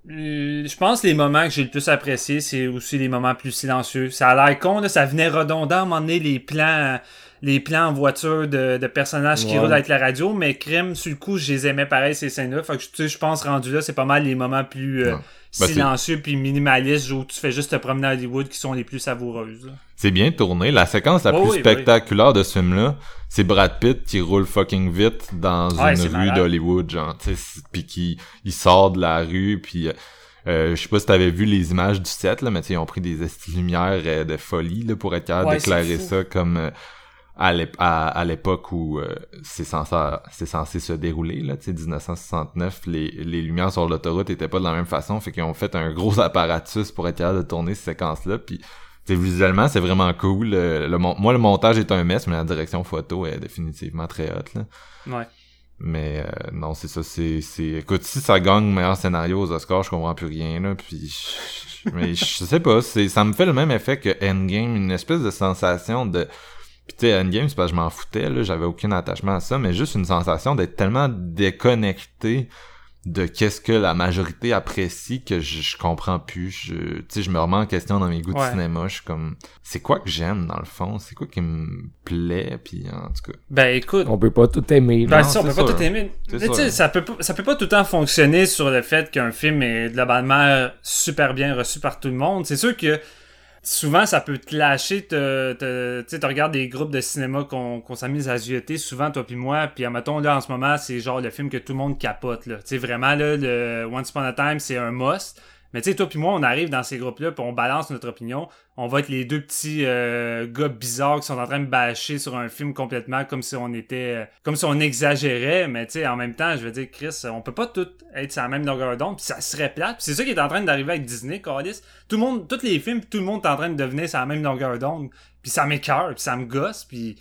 je pense que les moments que j'ai le plus apprécié, c'est aussi les moments plus silencieux. Ça a l'air con, là, ça venait redondant à un moment donné, les plans, les plans en voiture de, de personnages qui roulent avec la radio, mais crème, sur le coup, je les aimais pareil, ces scènes-là. Fait que, tu sais, je pense, rendu là, c'est pas mal les moments plus euh, Ouais. Ben, c'est- silencieux puis minimalistes, où tu fais juste te promener à Hollywood, qui sont les plus savoureuses. c'est bien tourné. La séquence la Oh plus oui, spectaculaire de ce film-là, c'est Brad Pitt qui roule fucking vite dans Ouais, une rue d'Hollywood, genre, pis qui il sort de la rue, puis euh, euh, je sais pas si t'avais vu les images du set, là, mais tu sais, ils ont pris des lumières euh, de folie, là, pour être capable Ouais, d'éclairer ça comme euh, à l'ép- à à l'époque où euh, c'est censé c'est censé se dérouler là, tu sais 1969, les les lumières sur l'autoroute étaient pas de la même façon, fait qu'ils ont fait un gros apparatus pour être capable de tourner ces séquences-là, puis visuellement, c'est vraiment cool. Le moi, le montage est un mess, mais la direction photo est définitivement très haute. Là. Ouais. Mais euh, non, c'est ça. C'est. Écoute, si ça gagne meilleur scénario aux Oscars, je comprends plus rien. Là, puis, je- mais je sais pas. Ça me fait le même effet que Endgame, une espèce de sensation de. Puis tu sais, Endgame, c'est parce que je m'en foutais. Là, j'avais aucun attachement à ça, mais juste une sensation d'être tellement déconnecté de qu'est-ce que la majorité apprécie que je, je comprends plus. Je, tu sais, je me remets en question dans mes goûts de cinéma. Je suis comme, c'est quoi que j'aime dans le fond? C'est quoi qui me plaît? Puis en tout cas, Ben écoute, On peut pas tout aimer. là. Ben, Non, ça, on peut pas sûr. tout aimer. Mais tu sais, sûr. ça peut pas, ça peut pas tout le temps fonctionner sur le fait qu'un film est globalement super bien reçu par tout le monde. C'est sûr que souvent, ça peut te te, te, tu tu regardes des groupes de cinéma qu'on qu'on s'amuse à zioter, souvent, toi puis moi, puis admettons, là, en ce moment, c'est genre le film que tout le monde capote, là. Tu sais, vraiment, là, le Once Upon a Time, c'est un must. Mais tu sais, toi puis moi, on arrive dans ces groupes-là, puis on balance notre opinion. On va être les deux petits euh, gars bizarres qui sont en train de bâcher sur un film complètement comme si on était... euh, comme si on exagérait, mais tu sais, en même temps, je veux dire, Chris, on peut pas tout être sur la même longueur d'onde, puis ça serait plate. C'est ça qui est en train d'arriver avec Disney, Carlis. Tout le monde, tous les films, tout le monde est en train de devenir sur la même longueur d'onde. Puis ça m'écœure, puis ça me gosse, puis...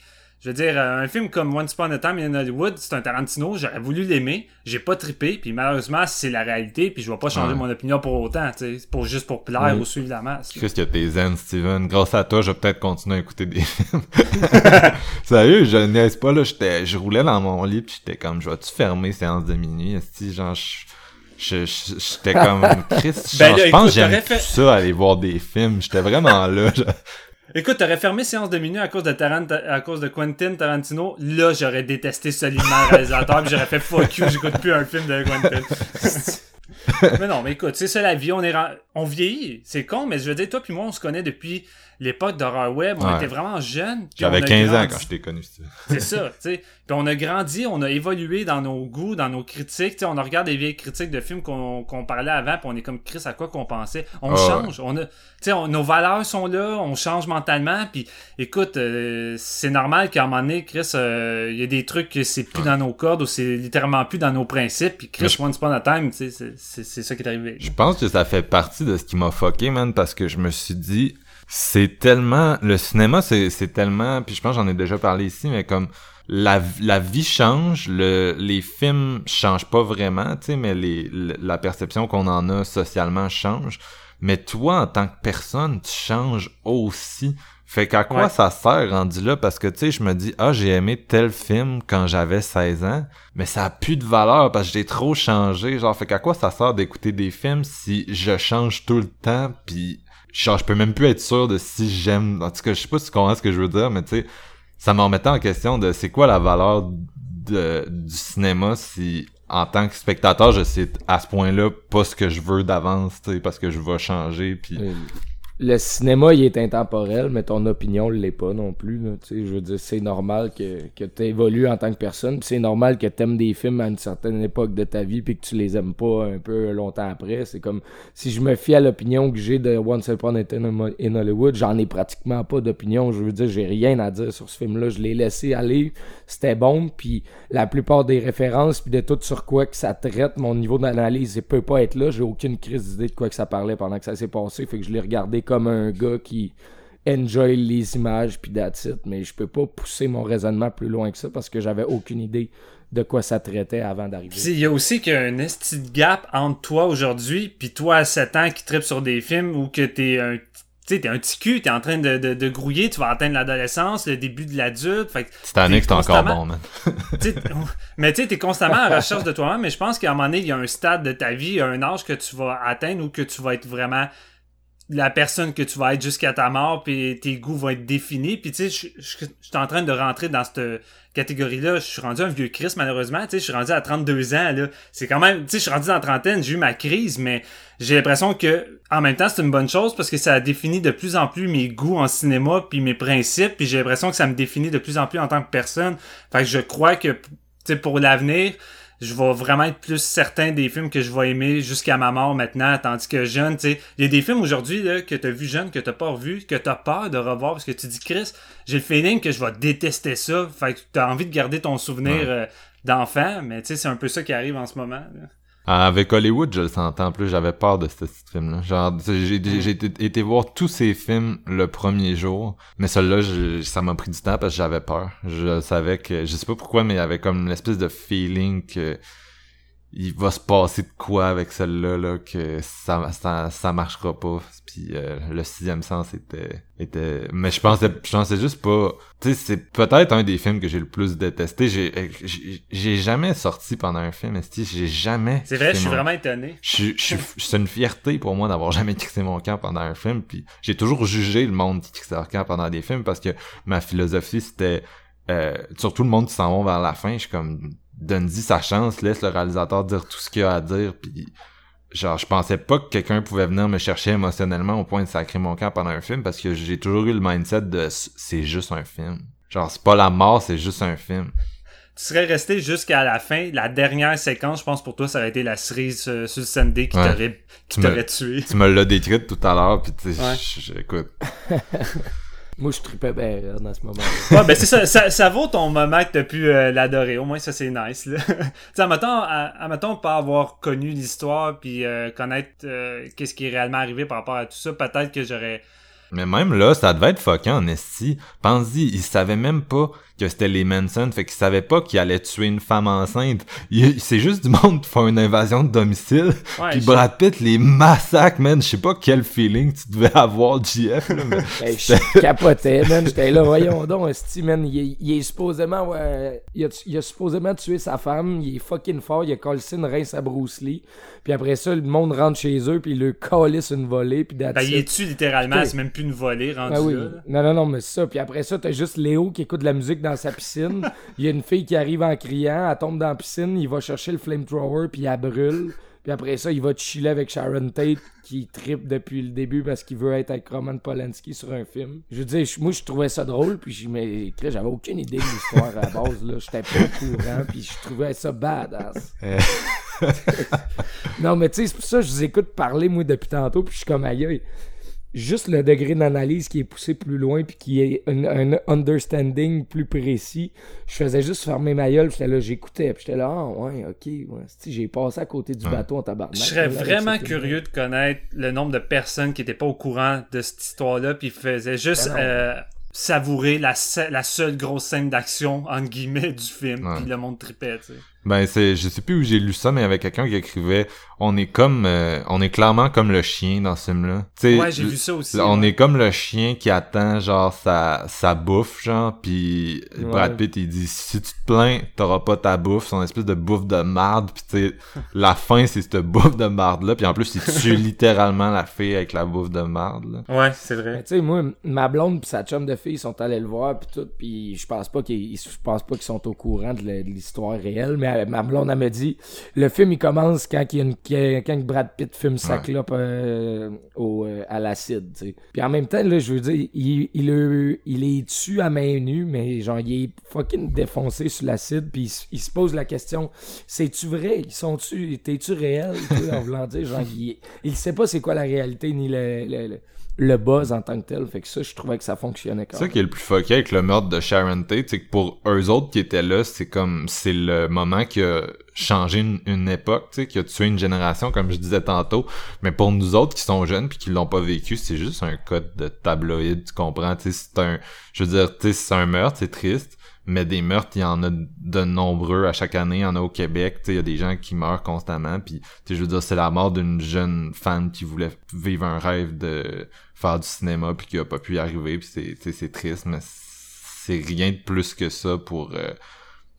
Je veux dire, euh, un film comme Once Upon a Time in Hollywood, c'est un Tarantino, j'aurais voulu l'aimer, j'ai pas trippé, puis malheureusement, c'est la réalité, puis je vais pas changer Ouais. mon opinion pour autant, tu sais, pour juste pour plaire Oui. ou suivre la masse. Qu'est-ce que t'es zen, Steven? Grâce à toi, je vais peut-être continuer à écouter des films. Sérieux, je niaise pas, là. J'étais, je roulais dans mon lit pis j'étais comme, je vais-tu fermer séance de minuit? Esti, genre, je- j'étais comme, Chris, je Ben je pense que j'aime fait- ça, aller voir des films. J'étais vraiment là. Écoute, t'aurais fermé séance de minuit à cause de Tarant à cause de Quentin Tarantino. Là, j'aurais détesté solidement le réalisateur, j'aurais fait fuck you, j'écoute plus un film de Quentin. mais non, mais écoute, c'est ça la vie, on est on vieillit, c'est con, mais je veux dire, toi puis moi, on se connaît depuis l'époque d'horreur web, on Ouais. était vraiment jeunes. J'avais on a 15 ans quand je t'ai connu. C'est ça, tu sais. Puis on a grandi, on a évolué dans nos goûts, dans nos critiques. Tu sais, on regarde des vieilles critiques de films qu'on qu'on parlait avant, puis on est comme Chris à quoi qu'on pensait? On Ah ouais. change, on a, tu sais, on- nos valeurs sont là, on change mentalement. Puis écoute, euh, c'est normal qu'à un moment donné, Chris, euh, il y a des trucs que c'est plus dans nos cordes ou c'est littéralement plus dans nos principes. Puis Chris, je- Once Upon a Time, tu sais, c'est- c'est c'est ça qui est arrivé. Je pense que ça fait partie de ce qui m'a fucké, man, parce que je me suis dit, c'est tellement, le cinéma, c'est, c'est tellement, puis je pense j'en ai déjà parlé ici, mais comme, la, la vie change, le, les films changent pas vraiment, tu sais, mais les, le- la perception qu'on en a socialement change. Mais toi, en tant que personne, tu changes aussi. Fait qu'à quoi Ouais. ça sert rendu là? Parce que, tu sais, je me dis, ah, j'ai aimé tel film quand j'avais 16 ans, mais ça a plus de valeur parce que j'ai trop changé. Genre, fait qu'à quoi ça sert d'écouter des films si je change tout le temps puis genre, je peux même plus être sûr de si j'aime. En tout cas, je sais pas si tu comprends ce que je veux dire, mais tu sais, ça me remettait en question de c'est quoi la valeur de, du cinéma si en tant que spectateur, je sais à ce point-là pas ce que je veux d'avance, tu sais, parce que je vais changer puis Le cinéma, il est intemporel, mais ton opinion l'est pas non plus. Là, je veux dire, c'est normal que, que tu évolues en tant que personne. C'est normal que tu aimes des films à une certaine époque de ta vie puis que tu les aimes pas un peu longtemps après. C'est comme si je me fie à l'opinion que j'ai de Once Upon a Time in Hollywood, j'en ai pratiquement pas d'opinion. Je veux dire, j'ai rien à dire sur ce film-là. Je l'ai laissé aller. C'était bon. Puis la plupart des références puis de tout sur quoi que ça traite, mon niveau d'analyse, il peut pas être là. J'ai aucune crise d'idée de quoi que ça parlait pendant que ça s'est passé. Fait que je l'ai regardé comme un gars qui enjoy les images puis that's it. Mais je peux pas pousser mon raisonnement plus loin que ça parce que j'avais aucune idée de quoi ça traitait avant d'arriver. Il y a aussi qu'il y a un esti de gap entre toi aujourd'hui puis toi à 7 ans qui tripe sur des films ou que t'es un tu t'es un petit cul, t'es en train de, de, de grouiller, tu vas atteindre l'adolescence, le début de l'adulte. Fait que Titanic, t'es c'est encore bon, man. mais tu sais, t'es constamment en recherche de toi-même, mais je pense qu'à un moment donné, il y a un stade de ta vie, un âge que tu vas atteindre ou que tu vas être vraiment la personne que tu vas être jusqu'à ta mort, puis tes goûts vont être définis. Puis tu sais, je- je suis en train de rentrer dans cette catégorie-là. Je suis rendu un vieux Chris, malheureusement. Tu sais, je suis rendu à 32 ans, là. C'est quand même, tu sais, je suis rendu dans la trentaine, j'ai eu ma crise, mais j'ai l'impression que, en même temps, c'est une bonne chose parce que ça définit de plus en plus mes goûts en cinéma puis mes principes, puis j'ai l'impression que ça me définit de plus en plus en tant que personne. Fait que je crois que, tu sais, pour l'avenir, je vais vraiment être plus certain des films que je vais aimer jusqu'à ma mort maintenant, tandis que jeune, tu sais, il y a des films aujourd'hui là, que t'as vu jeune, que t'as pas revu, que t'as peur de revoir parce que tu dis Chris, j'ai le feeling que je vais détester ça, fait que t'as envie de garder ton souvenir Ouais. euh, d'enfant, mais tu sais, c'est un peu ça qui arrive en ce moment. là. Avec Hollywood, je le sentais en plus, j'avais peur de ce film-là. Genre, j'ai j'ai été, voir tous ces films le premier jour, mais celui-là, je- ça m'a pris du temps parce que j'avais peur. Je savais que, je sais pas pourquoi, mais il y avait comme une espèce de feeling que il va se passer de quoi avec celle-là là que ça ça, ça marchera pas. Puis euh, le sixième sens était était mais je pensais je pensais juste pas tu sais c'est peut-être un des films que j'ai le plus détesté. J'ai j'ai jamais sorti pendant un film j'ai jamais c'est vrai je suis vraiment étonné. Je je c'est une fierté pour moi d'avoir jamais crissé mon camp pendant un film. Puis j'ai toujours jugé le monde qui crissait leur camp pendant des films parce que ma philosophie c'était euh, surtout le monde qui s'en va vers la fin je suis comme donne-y sa chance, laisse le réalisateur dire tout ce qu'il a à dire, puis genre je pensais pas que quelqu'un pouvait venir me chercher émotionnellement au point de sacrer mon camp pendant un film parce que j'ai toujours eu le mindset de c'est juste un film. Genre c'est pas la mort, c'est juste un film. Tu serais resté jusqu'à la fin, la dernière séquence, je pense pour toi ça aurait été la cerise sur, sur le Sunday qui t'aurait qui t'aurait tué. Tu me l'as décrite tout à l'heure puis tu écoute. Moi, je tripais bien dans ce moment-là. ouais, ben c'est ça, ça, ça, vaut ton moment que t'as pu euh, l'adorer. Au moins, ça, c'est nice, là. tu sais, admettons, pas avoir connu l'histoire puis euh, connaître euh, qu'est-ce qui est réellement arrivé par rapport à tout ça, peut-être que j'aurais... Mais même là, ça devait être fuckant en esti. Pense-y, il savait même pas que c'était les Manson, fait qu'il savait pas qu'il allait tuer une femme enceinte. C'est juste du monde qui font une invasion de domicile. Ouais, puis Brad Pitt les massacre, man. Je sais pas quel feeling tu devais avoir, JF. Là, mais hey, je capotais, man. J'étais là, voyons donc, Esti, man. Il, il, est supposément, ouais, il, a, il a supposément tué sa femme. Il est fucking fort. Il a collé une rince à Bruce Lee. Puis après ça, le monde rentre chez eux, puis il le calisse une volée. Puis ben, il est tu littéralement. C'est même plus une volée rendu ben oui. là? Non, non, non, mais c'est ça. Puis après ça, t'as juste Léo qui écoute de la musique dans sa piscine. Il y a une fille qui arrive en criant, elle tombe dans la piscine, il va chercher le flamethrower, puis elle brûle. Puis après ça, il va chiller avec Sharon Tate qui tripe depuis le début parce qu'il veut être avec Roman Polanski sur un film. Je veux dire, moi, je trouvais ça drôle, puis j'avais aucune idée de l'histoire à la base. là. J'étais pas au courant, puis je trouvais ça badass. non, mais tu sais, c'est pour ça que je vous écoute parler, moi, depuis tantôt, puis je suis comme aïe juste le degré d'analyse qui est poussé plus loin puis qui est un, understanding plus précis. Je faisais juste fermer ma gueule, j'étais là, j'écoutais, puis j'étais là, ah ouais, ok, ouais. j'ai passé à côté du bateau en tabarnak. Je serais vraiment curieux de connaître le nombre de personnes qui étaient pas au courant de cette histoire-là puis faisaient juste ben euh, savourer la, la seule grosse scène d'action, entre guillemets, du film, puis le monde tripait, tu sais. Ben c'est je sais plus où j'ai lu ça mais il y avait quelqu'un qui écrivait on est comme euh, on est clairement comme le chien dans ce film là. ouais, j'ai vu ça aussi. On est comme le chien qui attend genre sa sa bouffe genre puis Brad Pitt il dit si tu te plains, t'auras pas ta bouffe, son espèce de bouffe de marde puis tu la fin c'est cette bouffe de marde là puis en plus il tue littéralement la fille avec la bouffe de marde là. Ouais, c'est vrai. Tu sais moi ma blonde pis sa chum de fille sont allés le voir puis tout puis je pense pas qu'ils je pense pas qu'ils sont au courant de l'histoire réelle mais ma blonde, elle me dit, le film, il commence quand, il y a une, quand Brad Pitt fume sa clope euh, au, euh, à l'acide, tu sais. Puis en même temps, là, je veux dire, il, il, il est dessus à main nue, mais genre, il est fucking défoncé sur l'acide, puis il, se pose la question, c'est-tu vrai? Ils sont-tu, t'es-tu réel? en voulant dire, genre, il, il sait pas c'est quoi la réalité, ni le le buzz en tant que tel. Fait que ça, je trouvais que ça fonctionnait quand même. C'est ça qui est le plus fucké avec le meurtre de Sharon Tate, c'est que pour eux autres qui étaient là, c'est comme, c'est le moment qui a changé une, époque, tu sais, qui a tué une génération, comme je disais tantôt. Mais pour nous autres qui sont jeunes puis qui l'ont pas vécu, c'est juste un code de tabloïd, tu comprends, tu sais, c'est un, je veux dire, tu sais, c'est un meurtre, c'est triste mais des meurtres, il y en a de nombreux à chaque année. Il y en a au Québec. Il y a des gens qui meurent constamment. Puis, je veux dire, c'est la mort d'une jeune femme qui voulait vivre un rêve de faire du cinéma puis qui a pas pu y arriver. Puis c'est, c'est triste, mais c'est rien de plus que ça pour euh,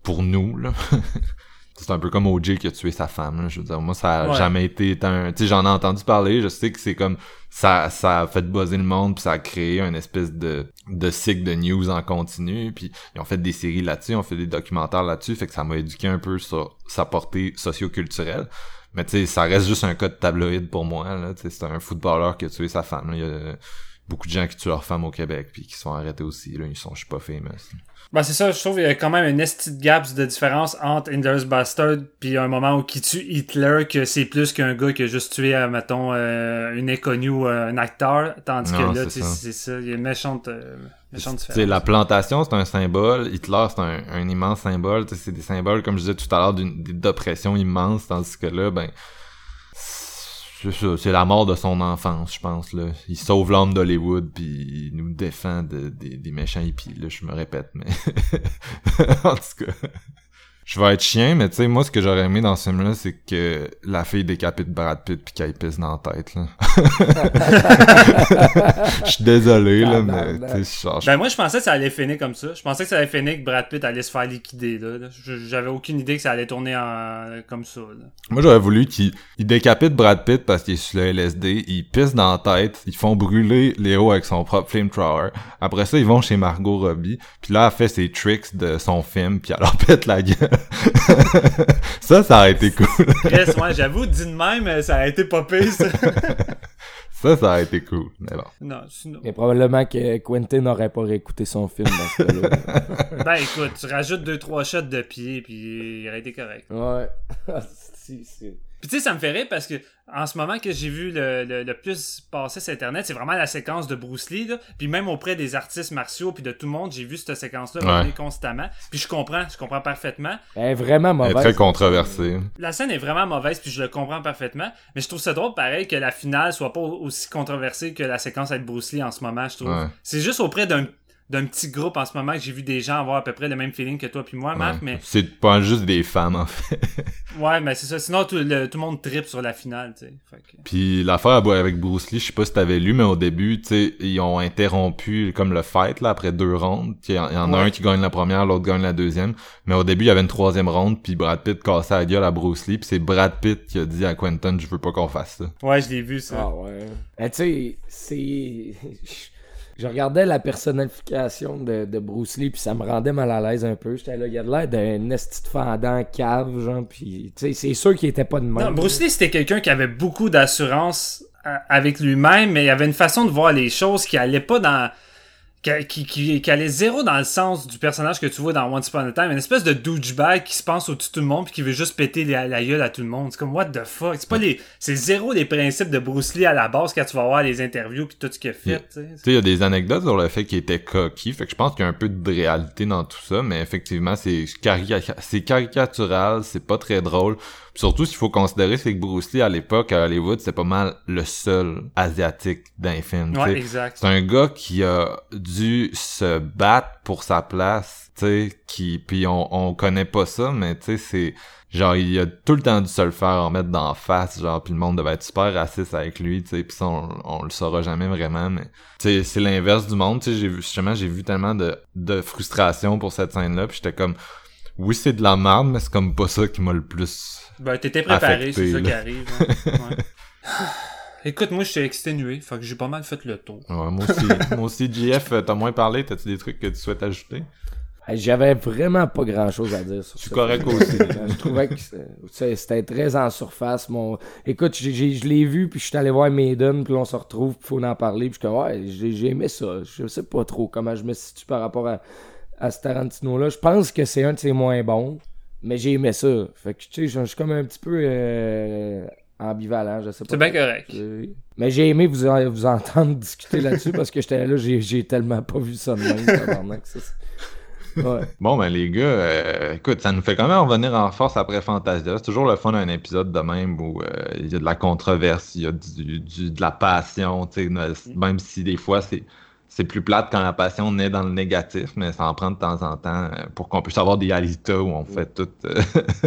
pour nous. Là. c'est un peu comme OJ qui a tué sa femme. Là. Je veux dire, moi, ça a jamais été un... Tu sais, j'en ai entendu parler. Je sais que c'est comme... Ça, ça a fait buzzer le monde, puis ça a créé un espèce de, de cycle de news en continu. Puis ils ont fait des séries là-dessus, ils ont fait des documentaires là-dessus. Fait que ça m'a éduqué un peu sur sa portée socio-culturelle. Mais tu sais, ça reste juste un cas de tabloïd pour moi. Là. C'est un footballeur qui a tué sa femme. Il y a beaucoup de gens qui tuent leur femme au Québec, puis qui sont arrêtés aussi. Là. Ils sont, je suis pas famous. Ben c'est ça, je trouve qu'il y a quand même un esti de gaps de différence entre Indler's Bastard puis un moment où qui tue Hitler que c'est plus qu'un gars qui a juste tué, euh, mettons, euh, une inconnue ou euh, un acteur, tandis que là, c'est ça. il y a une méchante, méchante différence. la plantation, c'est un symbole, Hitler, c'est un, un, immense symbole, c'est des symboles, comme je disais tout à l'heure, d'oppression immense, tandis que là, ben c'est la mort de son enfance, je pense. Là. Il sauve l'homme d'Hollywood, puis il nous défend des méchants hippies. Là, je me répète, mais en tout cas. Je vais être chien, mais tu sais, moi, ce que j'aurais aimé dans ce film-là, c'est que la fille décapite Brad Pitt puis qu'elle pisse dans la tête, là. Je suis désolé, là, mais tu sais, Ben, moi, je pensais que ça allait finir comme ça. Je pensais que ça allait finir que Brad Pitt allait se faire liquider, là. J'avais aucune idée que ça allait tourner en... comme ça, là. Moi, j'aurais voulu qu'il décapite Brad Pitt parce qu'il est sur le LSD, il pisse dans la tête, ils font brûler Léo avec son propre flamethrower. Après ça, ils vont chez Margot Robbie, puis là, elle fait ses tricks de son film, puis elle leur pète la gueule. Ça, ça a été cool. yes, ouais, j'avoue, dit de même, ça a été pas pire, ça. ça, ça a été cool. Mais bon. Non, sinon... Mais probablement que Quentin n'aurait pas réécouté son film dans ce cas-là. ben écoute, tu rajoutes deux trois shots de pied, puis il aurait été correct. Ouais. si, si. Puis tu sais, ça me fait rire parce que en ce moment que j'ai vu le, le, plus passer sur Internet, c'est vraiment la séquence de Bruce Lee. Là. Puis même auprès des artistes martiaux puis de tout le monde, j'ai vu cette séquence-là ouais. constamment. Puis je comprends, je comprends parfaitement. Elle est vraiment mauvaise. Elle est très controversée. La scène est vraiment mauvaise puis je le comprends parfaitement. Mais je trouve ça drôle pareil que la finale soit pas aussi controversée que la séquence avec Bruce Lee en ce moment, je trouve. C'est juste auprès d'un d'un petit groupe en ce moment que j'ai vu des gens avoir à peu près le même feeling que toi puis moi, Marc, mais... C'est pas juste des femmes, en fait. ouais, mais c'est ça. Sinon, tout le, tout le monde tripe sur la finale, tu sais. Que... Puis l'affaire avec Bruce Lee, je sais pas si t'avais lu, mais au début, tu sais, ils ont interrompu comme le fight, là, après deux rondes. Il y, en a un qui gagne la première, l'autre gagne la deuxième. Mais au début, il y avait une troisième ronde, puis Brad Pitt cassait la gueule à Bruce Lee, puis c'est Brad Pitt qui a dit à Quentin, je veux pas qu'on fasse ça. Ouais, je l'ai vu, ça. Ah ouais. tu sais, c'est... je regardais la personnification de, de Bruce Lee puis ça me rendait mal à l'aise un peu. J'étais là, il a l'air d'un esti de fendant cave, genre, puis c'est sûr qu'il était pas de même. Non, Bruce Lee c'était quelqu'un qui avait beaucoup d'assurance euh, avec lui-même, mais il avait une façon de voir les choses qui allait pas dans qui, qui, allait zéro dans le sens du personnage que tu vois dans Once Upon a Time, une espèce de douchebag qui se pense au-dessus de tout le monde puis qui veut juste péter la, la gueule à tout le monde. C'est comme what the fuck? C'est pas les, c'est zéro les principes de Bruce Lee à la base quand tu vas voir les interviews puis tout ce qu'il a fait. Tu sais, il y a des anecdotes sur le fait qu'il était coquille, fait que je pense qu'il y a un peu de réalité dans tout ça, mais effectivement c'est c'est caricatural, c'est pas très drôle. Surtout, ce qu'il faut considérer, c'est que Bruce Lee, à l'époque, à Hollywood, c'est pas mal le seul asiatique d'un film. Ouais, exact. C'est un gars qui a dû se battre pour sa place, tu sais, qui, puis on, on connaît pas ça, mais tu sais, c'est, genre, il a tout le temps dû se le faire en mettre d'en face, genre, puis le monde devait être super raciste avec lui, tu sais, puis ça, on, on, le saura jamais vraiment, mais, tu sais, c'est l'inverse du monde, tu sais, j'ai vu, justement, j'ai vu tellement de, de frustration pour cette scène-là, puis j'étais comme, oui, c'est de la merde, mais c'est comme pas ça qui m'a le plus ben, t'étais préparé, c'est ça qui arrive. Hein. Écoute, moi, je suis exténué, fait que j'ai pas mal fait le tour. Ouais, moi aussi. moi aussi, JF, t'as moins parlé, t'as-tu des trucs que tu souhaites ajouter? J'avais vraiment pas grand chose à dire sur ça. correct aussi. je trouvais que c'était très en surface. Mon... Écoute, je l'ai vu, puis je suis allé voir Maiden, puis on se retrouve, puis faut en parler. Puis je ouais, j'ai aimé ça. Je sais pas trop comment je me situe par rapport à, à ce Tarantino-là. Je pense que c'est un de ses moins bons. Mais j'ai aimé ça. Fait que, tu sais, je suis comme un petit peu euh, ambivalent, je sais pas. C'est bien correct. Mais j'ai aimé vous, vous entendre discuter là-dessus parce que j'étais là, j'ai tellement pas vu ça de même. ouais. Bon, ben les gars, euh, écoute, ça nous fait quand même revenir en force après Fantasia. C'est toujours le fun d'un épisode de même où euh, il y a de la controverse, il y a du, du, de la passion, tu sais, même si des fois c'est c'est plus plate quand la passion naît dans le négatif, mais ça en prend de temps en temps euh, pour qu'on puisse avoir des Alita où on fait tout euh,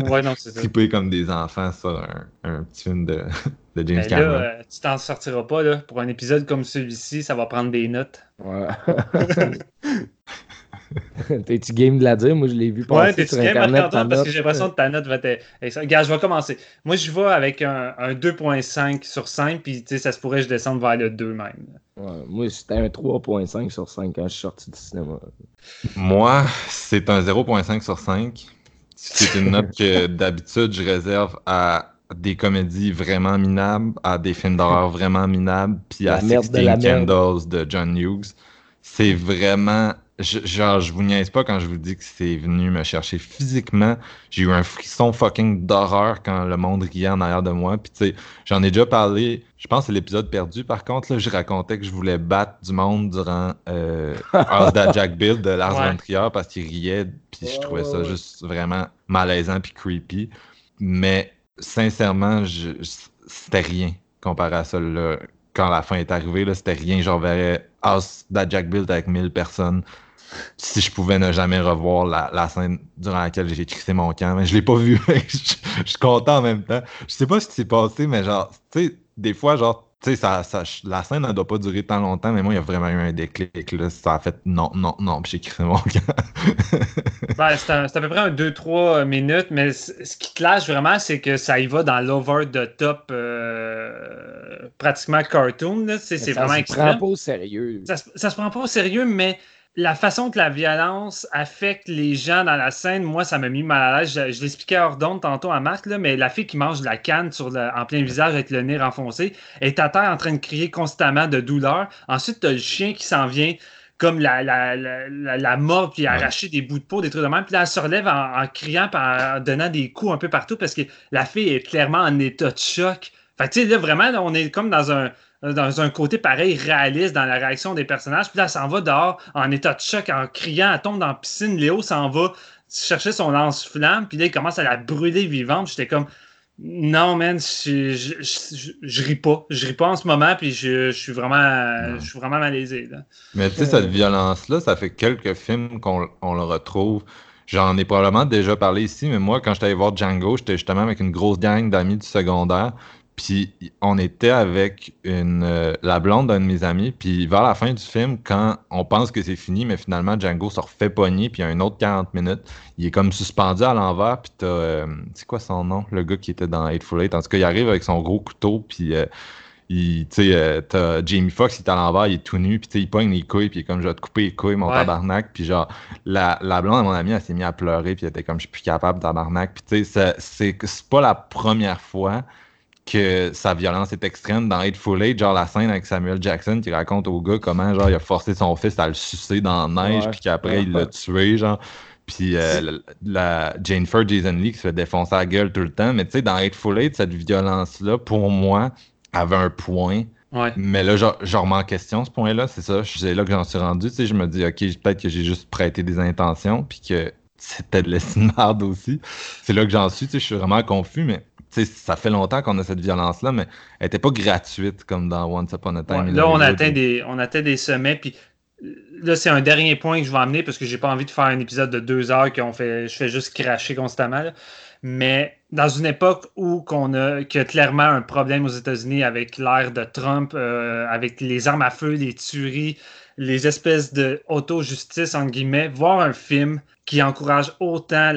ouais, non, triper comme des enfants sur un, un petit film de, de James ben Cameron. Là, euh, tu t'en sortiras pas là. Pour un épisode comme celui-ci, ça va prendre des notes. Ouais. T'es-tu game de la dire? Moi, je l'ai vu passer ouais, sur Internet. Ouais, parce que j'ai l'impression que ta note va être... Regarde, je vais commencer. Moi, je vais avec un, un 2.5 sur 5, puis ça se pourrait que je descende vers le 2 même. Ouais, moi, c'était un 3.5 sur 5 quand je suis sorti du cinéma. Moi, c'est un 0.5 sur 5. C'est une note que d'habitude, je réserve à des comédies vraiment minables, à des films d'horreur vraiment minables, puis à Sixteen Candles de John Hughes. C'est vraiment je, genre, je vous niaise pas quand je vous dis que c'est venu me chercher physiquement. J'ai eu un frisson fucking d'horreur quand le monde riait en arrière de moi. Puis tu sais, j'en ai déjà parlé. Je pense que c'est l'épisode perdu. Par contre, là, je racontais que je voulais battre du monde durant euh, House Jack Bill de Lars von Trier parce qu'il riait. Puis je trouvais ça juste vraiment malaisant puis creepy. Mais sincèrement, je, c'était rien comparé à ça. Là. Quand la fin est arrivée, là, c'était rien. Genre, verrais House That Jack Bill avec 1000 personnes si je pouvais ne jamais revoir la, la scène durant laquelle j'ai crissé mon camp. Mais je l'ai pas vu. je, je, suis content en même temps. Je sais pas ce qui s'est passé, mais genre, tu sais, des fois, genre, tu sais, ça, ça, la scène ne doit pas durer tant longtemps, mais moi, il y a vraiment eu un déclic. Là. Ça a fait non, non, non, puis j'ai crissé mon camp. ben, c'est à peu près un 2-3 minutes, mais ce qui clash vraiment, c'est que ça y va dans l'over the top euh, pratiquement cartoon. C'est vraiment extrême. Ça se prend pas au sérieux. Ça, ça se prend pas au sérieux, mais la façon que la violence affecte les gens dans la scène, moi, ça m'a mis mal à l'aise. Je, l'expliquais hors d'onde tantôt à Marc, là, mais la fille qui mange de la canne sur en plein visage avec le nez renfoncé est à terre en train de crier constamment de douleur. Ensuite, tu as le chien qui s'en vient comme la, la, la, la, mort, puis arracher des bouts de peau, des trucs de même. Puis là, elle se relève en, criant, en donnant des coups un peu partout parce que la fille est clairement en état de choc. Fait tu sais, là, vraiment, on est comme dans un dans un côté pareil, réaliste dans la réaction des personnages. Puis là, elle s'en va dehors en état de choc, en criant, elle tombe dans la piscine. Léo s'en va chercher son lance-flamme, puis là, il commence à la brûler vivante. J'étais comme, non, man, je, je, ris pas. Je ris pas en ce moment, puis je, suis vraiment, je suis vraiment malaisé. Mais tu sais, cette violence-là, ça fait quelques films qu'on le retrouve. J'en ai probablement déjà parlé ici, mais moi, quand j'étais allé voir Django, j'étais justement avec une grosse gang d'amis du secondaire. Puis on était avec une, euh, la blonde d'un de mes amis. Puis vers la fin du film, quand on pense que c'est fini, mais finalement Django se refait pogner, puis il y a un autre 40 minutes, il est comme suspendu à l'envers. Puis t'as. Euh, c'est quoi son nom Le gars qui était dans Hateful Eight? En tout cas, il arrive avec son gros couteau, puis. Euh, il, t'as Jamie Foxx, il est à l'envers, il est tout nu, puis il pogne les couilles, puis il est comme, je vais te couper les couilles, mon tabarnak. Puis genre, la, la blonde de mon ami, elle s'est mise à pleurer, puis elle était comme, je suis plus capable, tabarnak. Puis tu sais, c'est pas la première fois que sa violence est extrême dans Hateful Eight, genre la scène avec Samuel Jackson qui raconte au gars comment genre il a forcé son fils à le sucer dans la neige puis qu'après il l'a tué genre puis euh, la, Jane Fur Jason Lee qui se fait défoncer la gueule tout le temps mais tu sais dans Hateful Eight cette violence là pour moi avait un point Mais là, je, remets en question ce point-là, c'est ça. C'est là que j'en suis rendu. Tu sais, je me dis, OK, peut-être que j'ai juste prêté des intentions, puis que c'était de l'estimade aussi. C'est là que j'en suis. Tu sais, je suis vraiment confus, mais ça fait longtemps qu'on a cette violence-là, mais elle n'était pas gratuite comme dans Once Upon a Time. là, on atteint, des, on atteint des sommets, puis là, c'est un dernier point que je vais amener parce que j'ai pas envie de faire un épisode de deux heures qu'on fait, je fais juste cracher constamment. Mais dans une époque où qu'on a, qu'il y a clairement un problème aux États-Unis avec l'ère de Trump, euh, avec les armes à feu, les tueries, les espèces de auto-justice, entre guillemets, voir un film qui encourage autant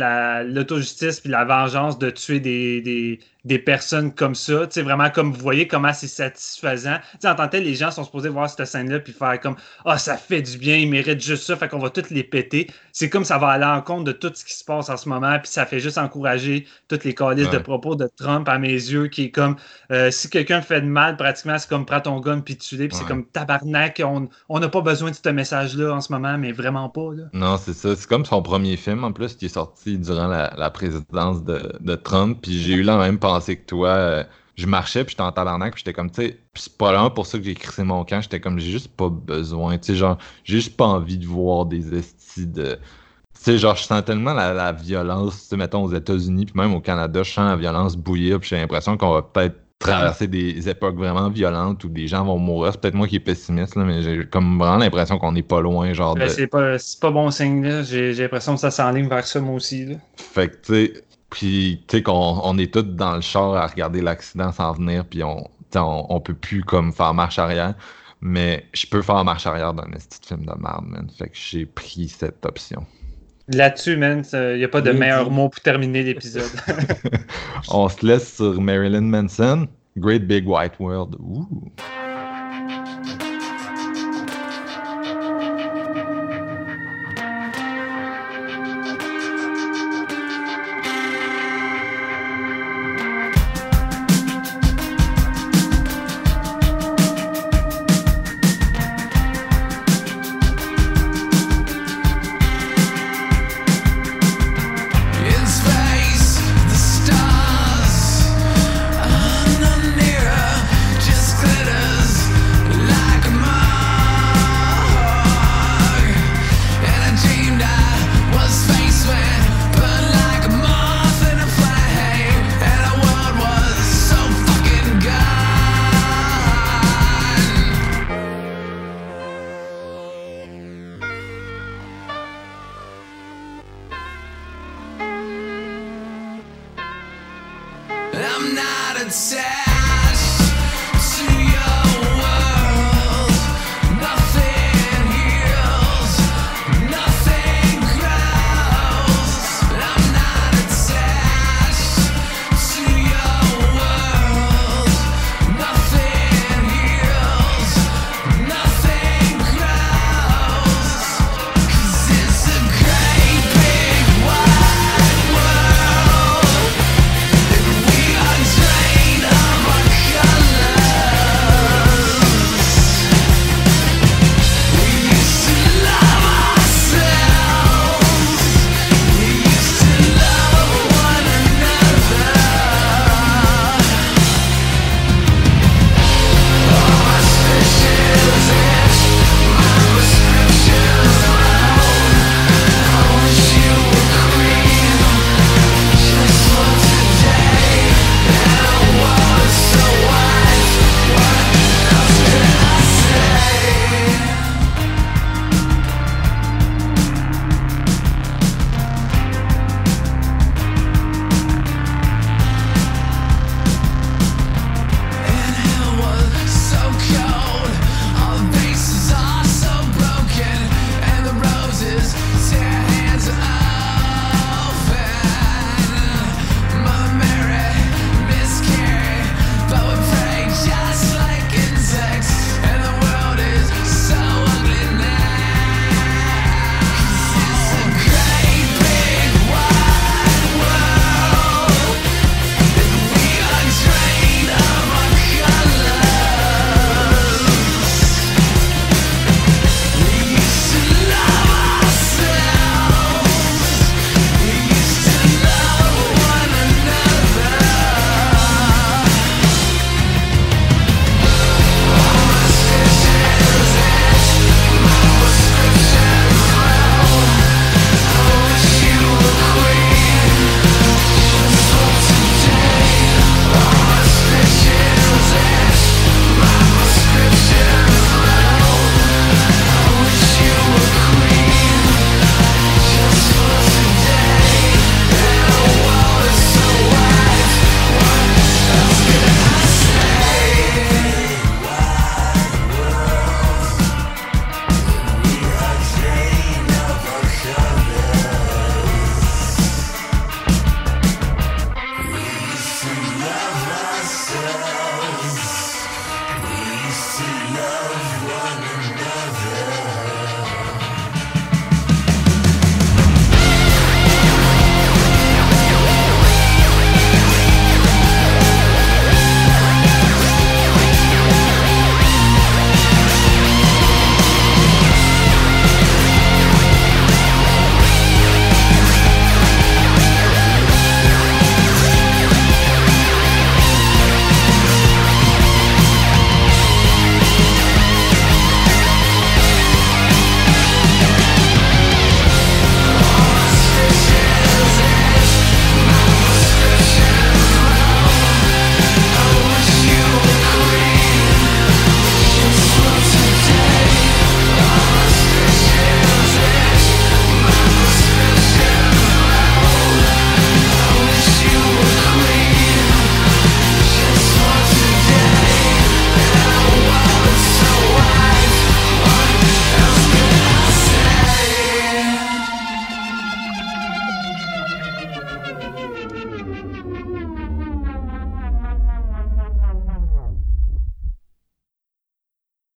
l'auto-justice puis la vengeance de tuer des, des, des personnes comme ça. Tu sais, vraiment, comme vous voyez, comment c'est satisfaisant. Tu sais, en tant que tel, les gens sont supposés voir cette scène-là puis faire comme Ah, ça fait du bien, ils méritent juste ça, fait qu'on va toutes les péter. C'est comme ça va aller en compte de tout ce qui se passe en ce moment, puis ça fait juste encourager toutes les calices de propos de Trump à mes yeux, qui est comme euh, si quelqu'un fait de mal, pratiquement, c'est comme prends ton gun puis tu l'es, puis c'est comme tabarnak, on n'a pas besoin de ce message-là en ce moment, mais vraiment pas. Là. Non, c'est ça. C'est comme son premier film en plus qui est sorti durant la, présidence de, Trump, puis j'ai eu la même pensée que toi. Euh, je marchais, puis j'étais en tabarnak, puis j'étais comme, tu sais, c'est pas pour ça que j'ai crissé mon camp, j'étais comme, j'ai juste pas besoin, tu sais, genre, j'ai juste pas envie de voir des estis de... Tu sais, genre, je sens tellement la, violence, tu sais, mettons, aux États-Unis, puis même au Canada, je sens la violence bouillir, puis j'ai l'impression qu'on va peut-être traverser des époques vraiment violentes où des gens vont mourir. C'est peut-être moi qui est pessimiste, là, mais j'ai comme vraiment l'impression qu'on n'est pas loin, genre ben, C'est pas, pas bon signe, là. J'ai l'impression que ça s'enligne vers ça, moi aussi, là. Fait que, tu sais, puis, tu sais, qu'on on est tous dans le char à regarder l'accident s'en venir, puis on, on, on, peut plus comme faire marche arrière. Mais je peux faire marche arrière dans un petit film de merde, man. Fait que j'ai pris cette option. Là-dessus, man, il n'y a pas de meilleur mot pour terminer l'épisode. on se laisse sur Marilyn Manson, Great Big White World.